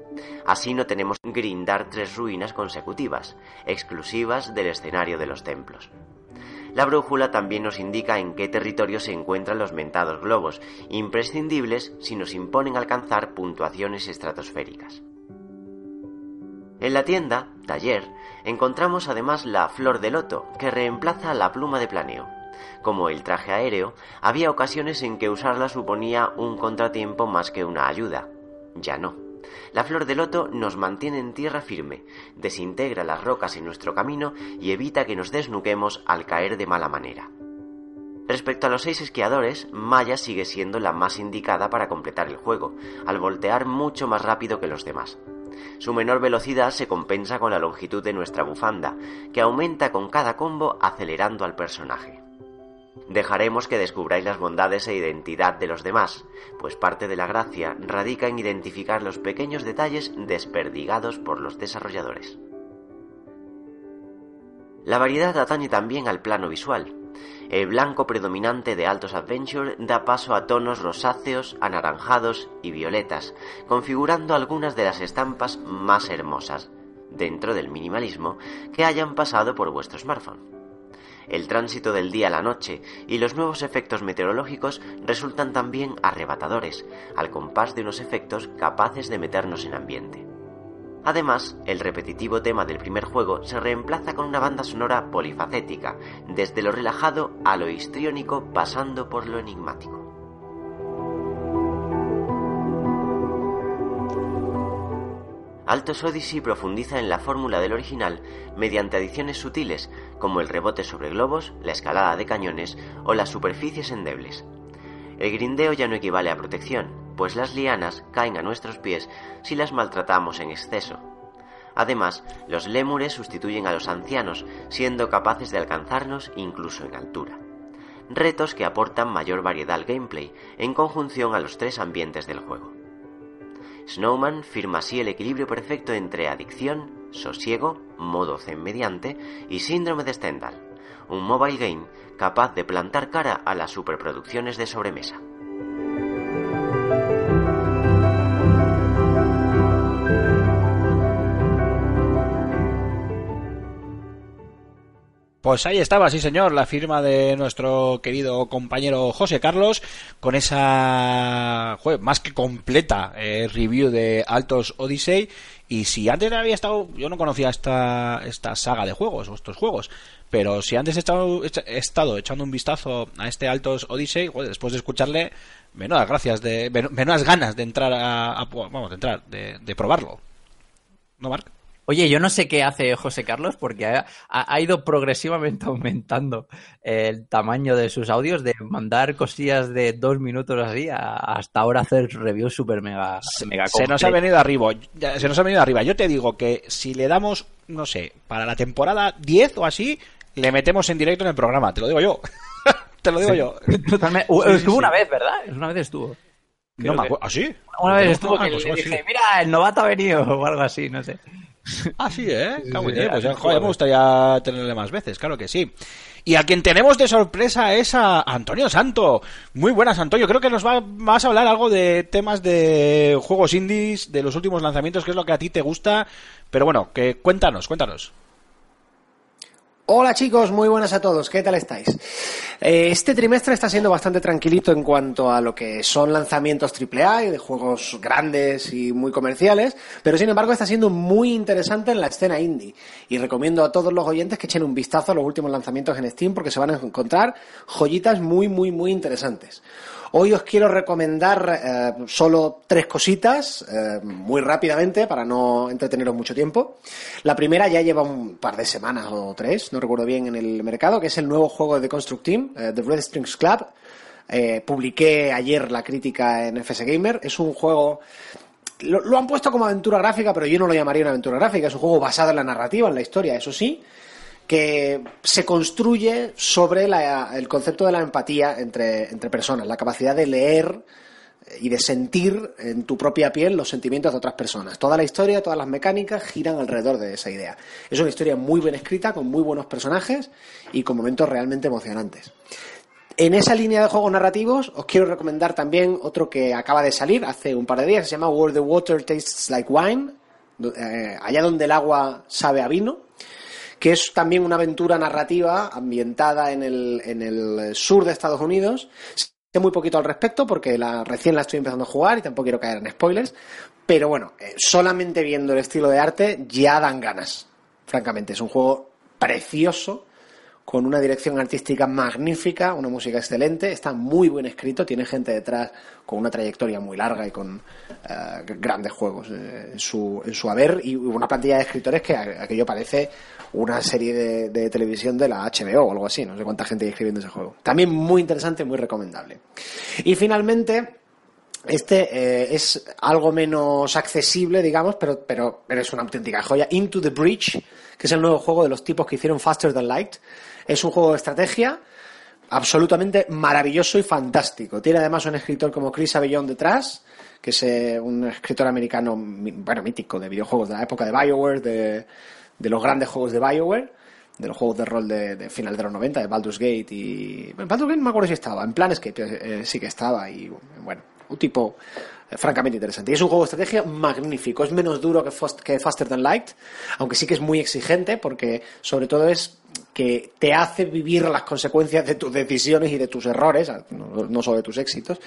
Así no tenemos grindar tres ruinas consecutivas, exclusivas del escenario de los templos. La brújula también nos indica en qué territorio se encuentran los mentados globos, imprescindibles si nos imponen alcanzar puntuaciones estratosféricas. En la tienda, taller, encontramos además la flor de loto, que reemplaza la pluma de planeo. Como el traje aéreo, había ocasiones en que usarla suponía un contratiempo más que una ayuda. Ya no. La flor de loto nos mantiene en tierra firme, desintegra las rocas en nuestro camino y evita que nos desnuquemos al caer de mala manera. Respecto a los seis esquiadores, Maya sigue siendo la más indicada para completar el juego, al voltear mucho más rápido que los demás. Su menor velocidad se compensa con la longitud de nuestra bufanda, que aumenta con cada combo acelerando al personaje. Dejaremos que descubráis las bondades e identidad de los demás, pues parte de la gracia radica en identificar los pequeños detalles desperdigados por los desarrolladores. La variedad atañe también al plano visual. El blanco predominante de Altos Adventure da paso a tonos rosáceos, anaranjados y violetas, configurando algunas de las estampas más hermosas, dentro del minimalismo, que hayan pasado por vuestro smartphone el tránsito del día a la noche y los nuevos efectos meteorológicos resultan también arrebatadores, al compás de unos efectos capaces de meternos en ambiente. Además, el repetitivo tema del primer juego se reemplaza con una banda sonora polifacética, desde lo relajado a lo histriónico pasando por lo enigmático. Altos Odyssey profundiza en la fórmula del original mediante adiciones sutiles como el rebote sobre globos, la escalada de cañones o las superficies endebles. El grindeo ya no equivale a protección, pues las lianas caen a nuestros pies si las maltratamos en exceso. Además, los lémures sustituyen a los ancianos, siendo capaces de alcanzarnos incluso en altura. Retos que aportan mayor variedad al gameplay, en conjunción a los tres ambientes del juego. Snowman firma así el equilibrio perfecto entre adicción, sosiego, modo zen mediante y síndrome de Stendhal, un mobile game capaz de plantar cara a las superproducciones de sobremesa. Pues ahí estaba, sí señor, la firma de nuestro querido compañero José Carlos con esa joder, más que completa eh, review de Altos Odyssey. Y si antes había estado, yo no conocía esta, esta saga de juegos o estos juegos, pero si antes he estado, estado echando un vistazo a este Altos Odyssey, después de escucharle, menudas gracias, de, ganas de entrar a, vamos, de entrar, de, probarlo. ¿No, Marc? Oye, yo no sé qué hace José Carlos porque ha, ha- ido progresivamente aumentando el tamaño de sus audios de mandar cosillas de dos minutos así a- hasta ahora hacer reviews super mega, mega se nos ha venido arriba. Se nos ha venido arriba. Yo te digo que si le damos, no sé, para la temporada 10 o así, le metemos en directo en el programa. Te lo digo yo. te lo digo yo. Totalmente. Sí, estuvo sí. una vez, ¿verdad? Una vez estuvo. No Creo me que- acuerdo. ¿Ah, sí? Una vez No, estuvo ah, que pues le dije, mira, el novato ha venido o algo así, no sé. Ah, sí, ¿eh? Sí, pues, joder, me gustaría tenerle más veces, claro que sí. Y a quien tenemos de sorpresa es a Antonio Santo. Muy buenas, Antonio. Creo que nos va, vas a hablar algo de temas de juegos indies, de los últimos lanzamientos, que es lo que a ti te gusta. Pero bueno, que cuéntanos, cuéntanos. Hola chicos, muy buenas a todos, ¿qué tal estáis? Eh, Este trimestre está siendo bastante tranquilito en cuanto a lo que son lanzamientos AAA y de juegos grandes y muy comerciales, pero sin embargo está siendo muy interesante en la escena indie y recomiendo a todos los oyentes que echen un vistazo a los últimos lanzamientos en Steam porque se van a encontrar joyitas muy, muy, muy interesantes. Hoy os quiero recomendar eh, solo tres cositas, eh, muy rápidamente, para no entreteneros mucho tiempo. La primera ya lleva un par de semanas o tres, no recuerdo bien, en el mercado, que es el nuevo juego de Construct Team, eh, The Red Strings Club. Eh, publiqué ayer la crítica en FS Gamer. Es un juego lo han puesto como aventura gráfica, pero yo no lo llamaría una aventura gráfica. Es un juego basado en la narrativa, en la historia, eso sí, que se construye sobre la- el concepto de la empatía entre, entre personas, la capacidad de leer y de sentir en tu propia piel los sentimientos de otras personas. Toda la historia, todas las mecánicas giran alrededor de esa idea. Es una historia muy bien escrita, con muy buenos personajes y con momentos realmente emocionantes. En esa línea de juegos narrativos os quiero recomendar también otro que acaba de salir hace un par de días, se llama Where the Water Tastes Like Wine, eh, allá donde el agua sabe a vino, que es también una aventura narrativa ambientada en el, en el sur de Estados Unidos. Sé muy poquito al respecto porque la, recién la estoy empezando a jugar y tampoco quiero caer en spoilers, pero bueno, eh, solamente viendo el estilo de arte ya dan ganas, francamente. Es un juego precioso, con una dirección artística magnífica, una música excelente, está muy buen escrito, tiene gente detrás con una trayectoria muy larga y con eh, grandes juegos eh, en, su, en su haber y una plantilla de escritores que aquello parece una serie de, de televisión de la HBO o algo así, no sé cuánta gente hay escribiendo ese juego. También muy interesante, muy recomendable. Y finalmente, este eh, es algo menos accesible, digamos, pero, pero, es una auténtica joya. Into the Breach, que es el nuevo juego de los tipos que hicieron Faster Than Light. Es un juego de estrategia absolutamente maravilloso y fantástico. Tiene además un escritor como Chris Avellón detrás, que es eh, un escritor americano, bueno, mítico de videojuegos de la época de BioWare, de, de los grandes juegos de BioWare, de los juegos de rol de, de final de los 90, de Baldur's Gate y... bueno, Baldur's Gate no me acuerdo si estaba, en Planescape eh, sí que estaba y bueno, un tipo eh, francamente interesante. Y es un juego de estrategia magnífico, es menos duro que, Fast- que Faster Than Light, aunque sí que es muy exigente porque sobre todo es que te hace vivir las consecuencias de tus decisiones y de tus errores, no, solo de tus éxitos,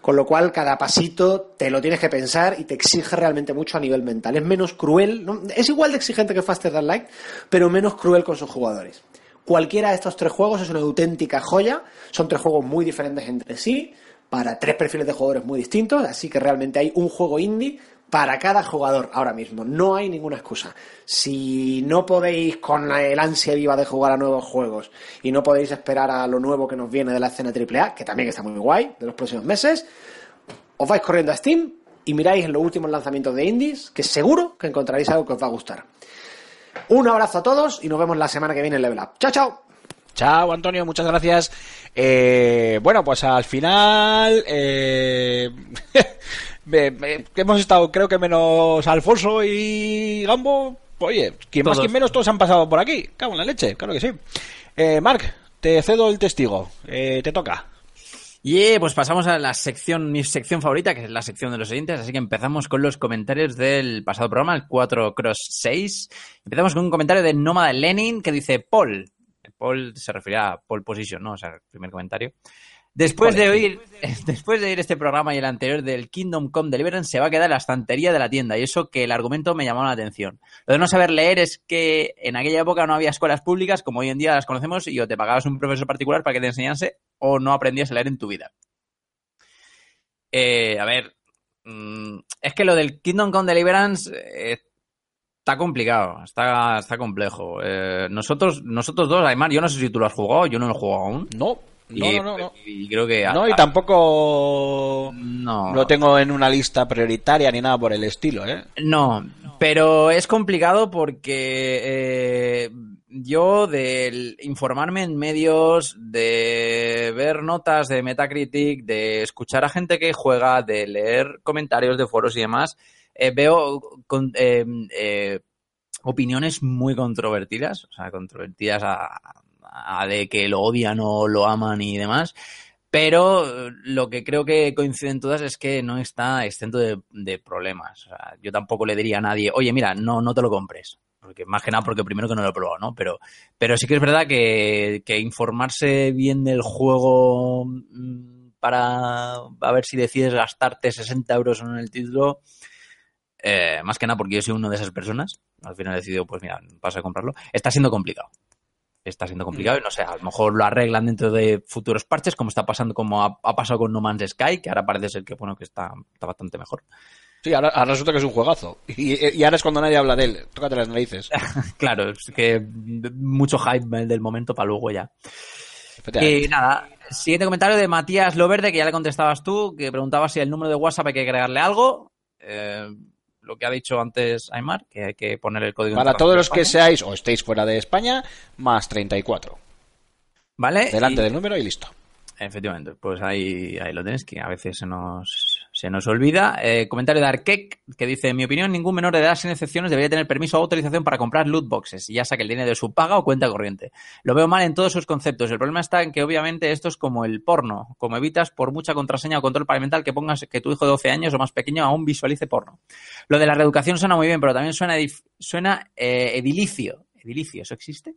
con lo cual cada pasito te lo tienes que pensar y te exige realmente mucho a nivel mental. Es menos cruel, es igual de exigente que Faster Than Light, pero menos cruel con sus jugadores. Cualquiera de estos tres juegos es una auténtica joya, son tres juegos muy diferentes entre sí, para tres perfiles de jugadores muy distintos, así que realmente hay un juego indie para cada jugador ahora mismo. No hay ninguna excusa. Si no podéis con el ansia viva de jugar a nuevos juegos y no podéis esperar a lo nuevo que nos viene de la escena AAA, que también está muy guay, de los próximos meses, os vais corriendo a Steam y miráis los últimos lanzamientos de indies, que seguro que encontraréis algo que os va a gustar. Un abrazo a todos y nos vemos la semana que viene en Level Up. ¡Chao, chao! Chao, Antonio, muchas gracias. Eh, bueno, pues al final eh, me- me- hemos estado, creo que menos Alfonso y Gambo. Oye, quien más, quien menos, todos han pasado por aquí. Cago en la leche, claro que sí. Eh, Marc, te cedo el testigo. Eh, te toca. Y eh, pues pasamos a la sección, mi sección favorita, que es la sección de los oyentes. Así que empezamos con los comentarios del pasado programa, el 4 Cross 6. Empezamos con un comentario de Nómada Lenin que dice Paul. Paul se refería a Paul Position, ¿no? O sea, el primer comentario. Después de oír, después de oír este programa y el anterior del Kingdom Come Deliverance, se va a quedar en la estantería de la tienda. Y eso que el argumento me llamó la atención. Lo de no saber leer es que en aquella época no había escuelas públicas como hoy en día las conocemos y o te pagabas un profesor particular para que te enseñase o no aprendías a leer en tu vida. Eh, a ver, mm, es que lo del Kingdom Come Deliverance eh, está complicado, está, está complejo. Eh, nosotros, nosotros dos, Aymar, yo no sé si tú lo has jugado, yo no lo he jugado aún. No, no, y, no, no. no. y creo que... No, y tampoco No. lo tengo en una lista prioritaria ni nada por el estilo, ¿eh? No, pero es complicado porque eh, yo de informarme en medios, de ver notas de Metacritic, de escuchar a gente que juega, de leer comentarios de foros y demás, eh, veo con- eh, opiniones muy controvertidas, o sea, controvertidas a, a de que lo odian o lo aman y demás. Pero eh, lo que creo que coinciden todas es que no está exento de, de problemas. O sea, yo tampoco le diría a nadie, oye, mira, no, no te lo compres. Porque más que nada porque primero que no lo he probado, ¿no? Pero, pero sí que es verdad que, que informarse bien del juego mm, para a ver si decides gastarte 60 euros en el título, eh, más que nada porque yo soy uno de esas personas, al final he decidido, pues mira, paso a comprarlo, está siendo complicado está siendo complicado y no sé, a lo mejor lo arreglan dentro de futuros parches, como está pasando, como ha, ha pasado con No Man's Sky, que ahora parece ser que bueno que está, está bastante mejor. Sí, ahora, ahora resulta que es un juegazo. Y, y ahora es cuando nadie habla de él. Tócate las narices. claro, es que mucho hype del momento para luego ya. Y nada, siguiente comentario de Matías Loverde, que ya le contestabas tú, que preguntaba si el número de WhatsApp hay que agregarle algo. Eh, lo que ha dicho antes Aymar, que hay que poner el código. de Para todos los que seáis o estéis fuera de España, más 34. ¿Vale? Delante Y- del número y listo. Efectivamente, pues ahí, ahí lo tienes, que a veces se nos, se nos olvida. Eh, comentario de Arkek, que dice, en mi opinión, ningún menor de edad sin excepciones debería tener permiso o autorización para comprar loot boxes, ya sea que el dinero de su paga o cuenta corriente. Lo veo mal en todos sus conceptos. El problema está en que obviamente esto es como el porno, como evitas por mucha contraseña o control parental que pongas que tu hijo de 12 años o más pequeño aún visualice porno. Lo de la reeducación suena muy bien, pero también suena, suena eh, edilicio. ¿Edilicio? ¿Eso existe?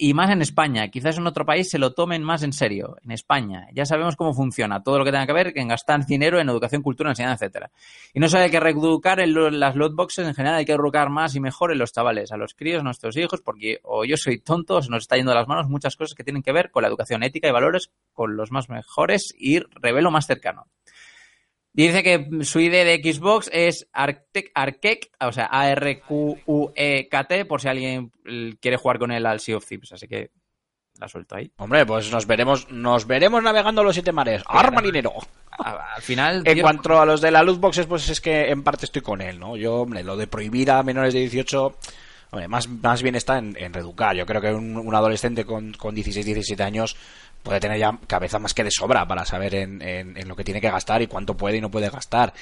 Y más en España. Quizás en otro país se lo tomen más en serio. En España ya sabemos cómo funciona todo lo que tenga que ver en gastar dinero en educación, cultura, enseñanza, etcétera. Y no solo hay que reeducar en lo- las loot boxes, en general hay que educar más y mejor en los chavales, a los críos, nuestros hijos, porque o yo soy tonto, o se nos está yendo de las manos muchas cosas que tienen que ver con la educación ética y valores con los más mejores y revelo más cercano. Dice que su ID de Xbox es Arquec, o sea, A-R-Q-U-E-K-T, E por si alguien quiere jugar con él al Sea of Thieves. Así que la suelto ahí. Hombre, pues nos veremos, nos veremos navegando los siete mares. ¡Ar marinero! A- Al final. En cuanto a los de la loot boxes, pues es que en parte estoy con él, ¿no? Yo, hombre, lo de prohibir a menores de 18, hombre, más, más bien está en, en reeducar. Yo creo que un, un adolescente con, con 16, 17 años puede tener ya cabeza más que de sobra para saber en, en- en lo que tiene que gastar y cuánto puede y no puede gastar.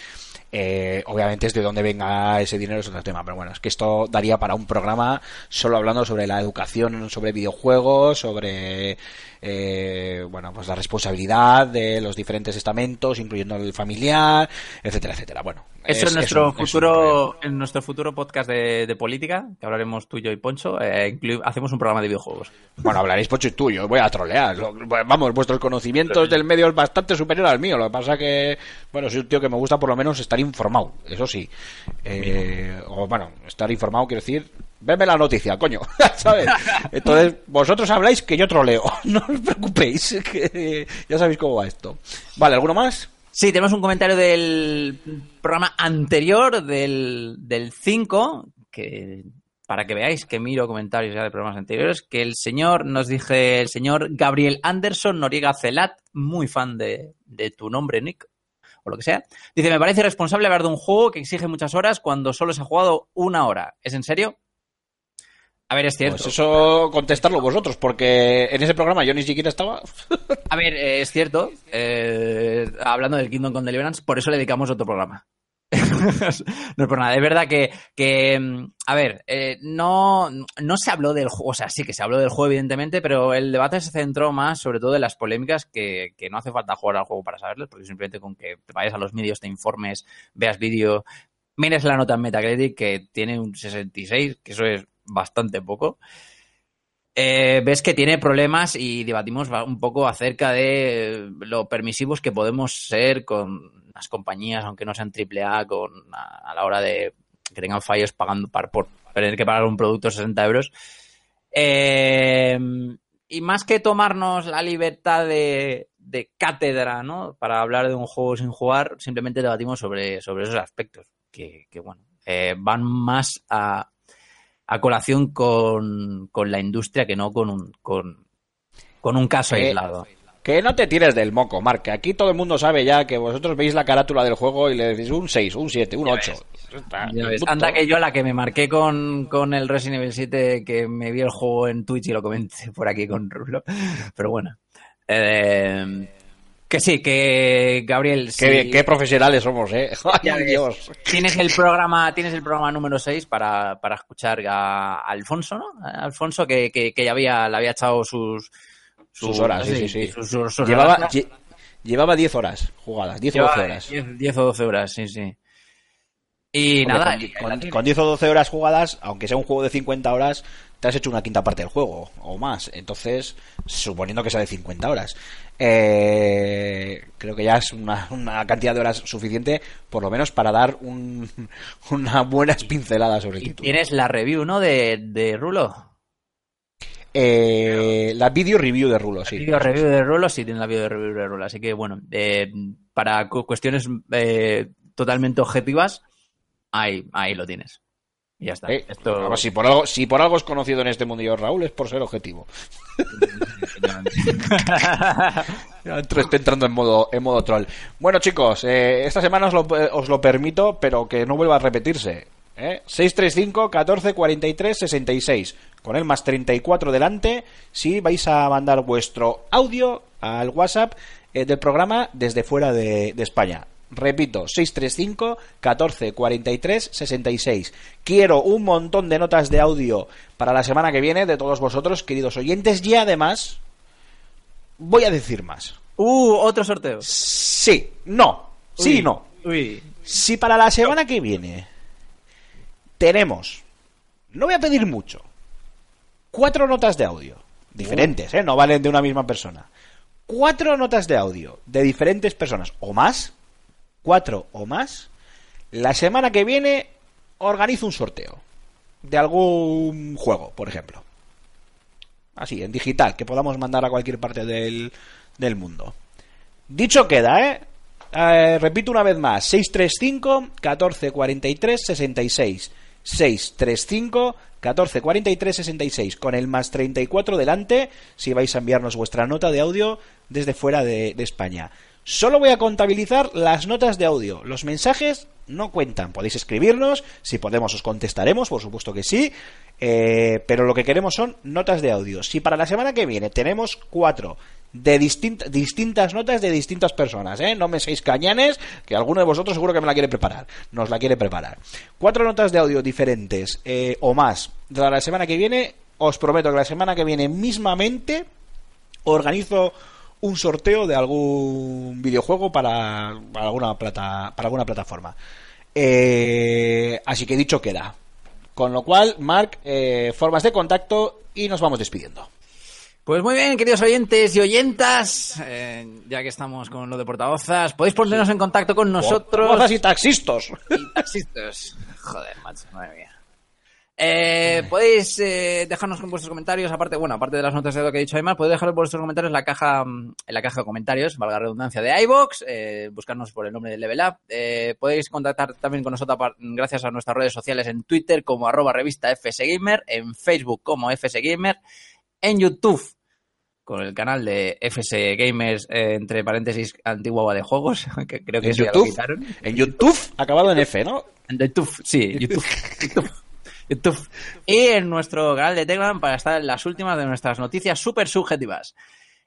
Eh, obviamente es de dónde venga ese dinero es otro tema, pero bueno, es que esto daría para un programa solo hablando sobre la educación, sobre videojuegos, sobre eh, bueno, pues la responsabilidad de los diferentes estamentos, incluyendo el familiar, etcétera, etcétera. Bueno, Eso es, es nuestro un- es un futuro, en nuestro futuro podcast de, de política, que hablaremos tú, yo y Poncho, eh, hacemos un programa de videojuegos. Bueno, hablaréis Pocho y tú, yo voy a trolear. Lo- Vamos, vuestros conocimientos del medio es bastante superior al mío. Lo que pasa que, bueno, soy un tío que me gusta por lo menos estar informado, eso sí. Eh, o bueno, estar informado quiero decir, verme la noticia, coño, ¿sabes? Entonces, vosotros habláis que yo troleo, no os preocupéis, que ya sabéis cómo va esto. Vale, ¿alguno más? Sí, tenemos un comentario del programa anterior, del, del 5, que para que veáis que miro comentarios ya de programas anteriores, que el señor, nos dije el señor Gabriel Anderson Noriega Celat, muy fan de, de tu nombre, Nick, o lo que sea. Dice, me parece irresponsable hablar de un juego que exige muchas horas cuando solo se ha jugado una hora. ¿Es en serio? A ver, es cierto. Pues eso contestarlo vosotros, porque en ese programa yo ni siquiera estaba. A ver, eh, es cierto. eh, hablando del Kingdom con Deliverance, por eso le dedicamos otro programa. no es por nada. Es verdad que, que, mm, a ver, eh, no, no se habló del juego, o sea, sí que se habló del juego, evidentemente, pero el debate se centró más sobre todo en las polémicas que, que no hace falta jugar al juego para saberlas, porque simplemente con que te vayas a los medios, te informes, veas vídeo, mires la nota en Metacritic que tiene un 66, que eso es bastante poco. Eh, ves que tiene problemas y debatimos ba- un poco acerca de lo permisivos que podemos ser con las compañías, aunque no sean AAA, con, a, a la hora de que tengan fallos pagando par- por tener que pagar un producto 60 euros. Eh, y más que tomarnos la libertad de, de cátedra, ¿no? Para hablar de un juego sin jugar, simplemente debatimos sobre, sobre esos aspectos que, que, bueno, eh, van más a, a colación con, con la industria que no con un, con, con un caso aislado. Que no te tires del moco, Mark, que aquí todo el mundo sabe ya que vosotros veis la carátula del juego y le decís un 6, un 7, un 8. Ya ves, Anda que yo la que me marqué con, con el Resident Evil 7, que me vi el juego en Twitch y lo comenté por aquí con Rulo. Pero bueno. Eh, que sí, que Gabriel, Qué, si qué profesionales somos, ¿eh? Ay. Dios. tienes el programa, tienes el programa número 6 para, para escuchar a Alfonso, ¿no? A Alfonso que, que, que ya había, le había echado sus Sus horas, sí, sí, sí. sus- sus- sus Llevaba, horas. lle- llevaba 10 horas jugadas, 10 o Lleva 12 horas. 10, 10 o 12 horas, sí, sí. Y Hombre, nada, con, con- con 10 o 12 horas jugadas, aunque sea un juego de 50 horas, te has hecho una quinta parte del juego o más. Entonces, suponiendo que sea de 50 horas, eh, creo que ya es una, una cantidad de horas suficiente, por lo menos para dar un, una buena pincelada sobre el título. tienes la review, ¿no? De, de Rulo. Eh, la video review de Rulo, sí. Video review de Rulo, sí, tiene la video review de Rulo. Así que bueno, eh, para cu- cuestiones eh, totalmente objetivas, ahí, ahí lo tienes. Y ya está. Eh, Esto... vamos, si, por algo, si por algo es conocido en este mundillo Raúl, es por ser objetivo. Estoy entrando en modo, en modo troll. Bueno, chicos, eh, esta semana os lo, os lo permito, pero que no vuelva a repetirse. ¿eh? 635 14 43 66. Con el más 34 delante, si vais a mandar vuestro audio al WhatsApp eh, del programa desde fuera de, de España. Repito, 635 14 43 66. Quiero un montón de notas de audio para la semana que viene de todos vosotros, queridos oyentes, y además voy a decir más. Uh, otro sorteo. Sí, no, sí, Uy, no. Uy. Si para la semana que viene tenemos, no voy a pedir mucho, cuatro notas de audio, diferentes, ¿eh? no valen de una misma persona. Cuatro notas de audio de diferentes personas o más, cuatro o más, la semana que viene organizo un sorteo de algún juego, por ejemplo. Así, en digital, que podamos mandar a cualquier parte del, del mundo. Dicho queda, ¿eh? Eh, repito una vez más, 635 14 43 66. 635 14 43 66 con el más 34 delante si vais a enviarnos vuestra nota de audio desde fuera de España. Solo voy a contabilizar las notas de audio. Los mensajes no cuentan. Podéis escribirnos, si podemos os contestaremos, por supuesto que sí. Eh, pero lo que queremos son notas de audio. Si para la semana que viene tenemos cuatro de distint- distintas notas de distintas personas, ¿eh? No me seáis cañanes, que alguno de vosotros seguro que me la quiere preparar. Nos la quiere preparar. Cuatro notas de audio diferentes eh, o más de la semana que viene. Os prometo que la semana que viene mismamente organizo un sorteo de algún videojuego para, para alguna plata, para alguna plataforma. Eh, así que dicho queda. Con lo cual, Mark, eh, formas de contacto y nos vamos despidiendo. Pues muy bien, queridos oyentes y oyentas, eh, ya que estamos con lo de portavozas, podéis ponernos en contacto con nosotros. Portavozas y taxistos. y taxistas. Joder, macho, madre mía. Eh, podéis eh, dejarnos con vuestros comentarios, aparte, bueno, aparte de las notas de lo que he dicho Aymar, podéis dejar vuestros comentarios en la caja, mm, en la caja de comentarios, valga la redundancia, de iVoox, eh, buscarnos por el nombre de Level Up. Eh, podéis contactar también con nosotros gracias a nuestras redes sociales en Twitter como arroba revista FSGamer, en Facebook como FSGamer, en YouTube con el canal de FS Gamers, eh, entre paréntesis, antigua de juegos, que creo que En eso ya lo YouTube, quitaron. en YouTube, acabado en F, ¿no? En YouTube, sí, YouTube. YouTube. YouTube. Y en nuestro canal de Telegram para estar en las últimas de nuestras noticias súper subjetivas.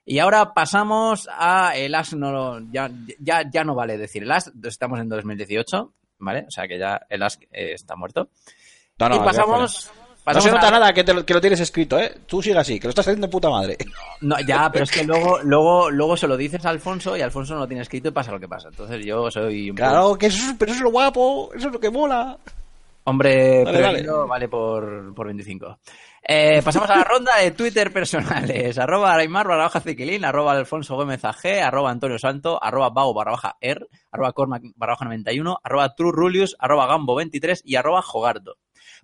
Y ahora pasamos a el As, no, ya, ya, ya no vale decir el As, estamos en 2018, ¿vale? O sea que ya el As eh, está muerto. No, no, y pasamos... No pasamos se nota a- nada que, te lo, que lo tienes escrito, ¿eh? Tú sigue así, que lo estás haciendo de puta madre. No, ya, pero es que luego, luego, luego se lo dices a Alfonso y Alfonso no lo tiene escrito y pasa lo que pasa. Entonces yo soy un Claro, que eso, es- pero eso es lo guapo, eso es lo que mola. Hombre, Vale, prevenido vale, por, por 25. Eh, pasamos a la ronda de Twitter personales. Arroba Araimar barra baja Ciquilín, arroba Alfonso Gómez AG, arroba Antonio Santo, arroba Bau barra baja R, arroba Cormac barra baja 91, arroba True Rulius, arroba Gambo 23 y arroba Jogardo.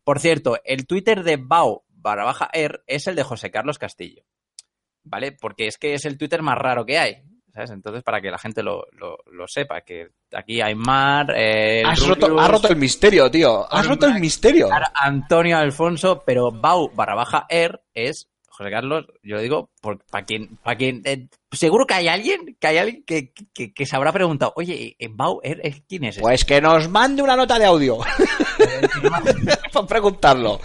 Por cierto, el Twitter de Bau barra baja R es el de José Carlos Castillo. ¿Vale? Porque es que es el Twitter más raro que hay. ¿Sabes? Entonces, para que la gente lo, lo, lo sepa, que aquí Aymar, eh, el Has roto, has roto el misterio, tío. Has roto el misterio. Antonio Alfonso, pero Bau barra baja R es José Carlos, yo lo digo para quien, para quien eh, seguro que hay alguien, que hay alguien que, que, que se habrá preguntado, oye, eh, Bau R, eh, ¿quién es? este?". Pues que nos mande una nota de audio. Para preguntarlo.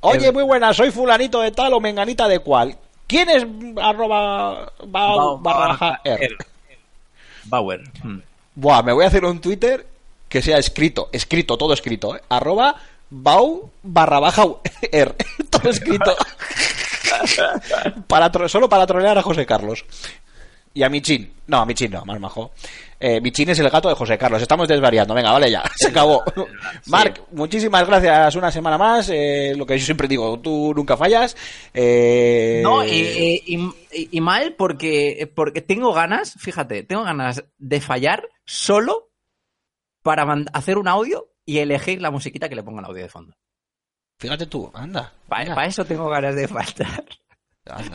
Oye, muy buena, soy fulanito de tal o menganita de cual. ¿Quién es arroba bau Bau barra baja R? Bauer. Hmm. Buah, me voy a hacer un Twitter que sea escrito, escrito, todo escrito, ¿eh? Arroba bau barra baja R. todo escrito. para tro- solo para trolear a José Carlos. Y a Michin. No, a Michin no, más majo. Eh, Michin es el gato de José Carlos. Estamos desvariando. Venga, vale, ya. Se acabó. Marc, muchísimas gracias una semana más. Eh, lo que yo siempre digo, tú nunca fallas. Eh, No, y, y- y- y mal porque, porque tengo ganas, fíjate, tengo ganas de fallar solo para hacer un audio y elegir la musiquita que le ponga el audio de fondo. Fíjate tú, anda. Para Venga. eso tengo ganas de faltar.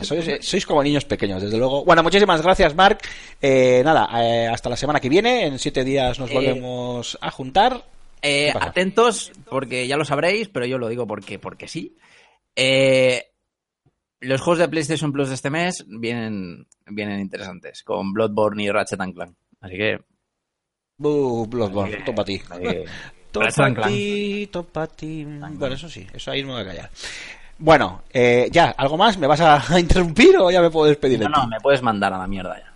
Sois, eh, sois como niños pequeños, desde luego. Bueno, muchísimas gracias, Marc. Eh, nada, eh, hasta la semana que viene. En siete días nos Eh, volvemos a juntar. Eh, atentos, porque ya lo sabréis, pero yo lo digo porque, porque sí. Eh, los juegos de PlayStation Plus de este mes vienen, vienen interesantes, con Bloodborne y Ratchet and Clank. Así que. Buh, Bloodborne, todo para ti. Clank. ti, para ti. Bueno, eso sí, eso ahí no me voy a callar. Bueno, eh, ya, ¿algo más? ¿Me vas a, interrumpir o ya me puedo despedir de No, no, me puedes mandar a la mierda ya.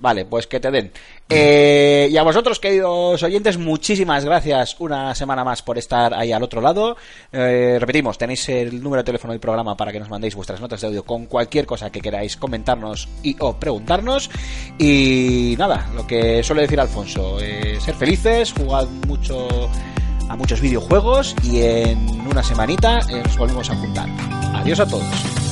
Vale, pues que te den. Eh, y a vosotros, queridos oyentes, muchísimas gracias una semana más por estar ahí al otro lado. Eh, repetimos, tenéis el número de teléfono del programa para que nos mandéis vuestras notas de audio con cualquier cosa que queráis comentarnos y o preguntarnos. Y nada, lo que suele decir Alfonso, eh, ser felices, jugad mucho a muchos videojuegos y en una semanita eh, nos volvemos a juntar. Adiós a todos.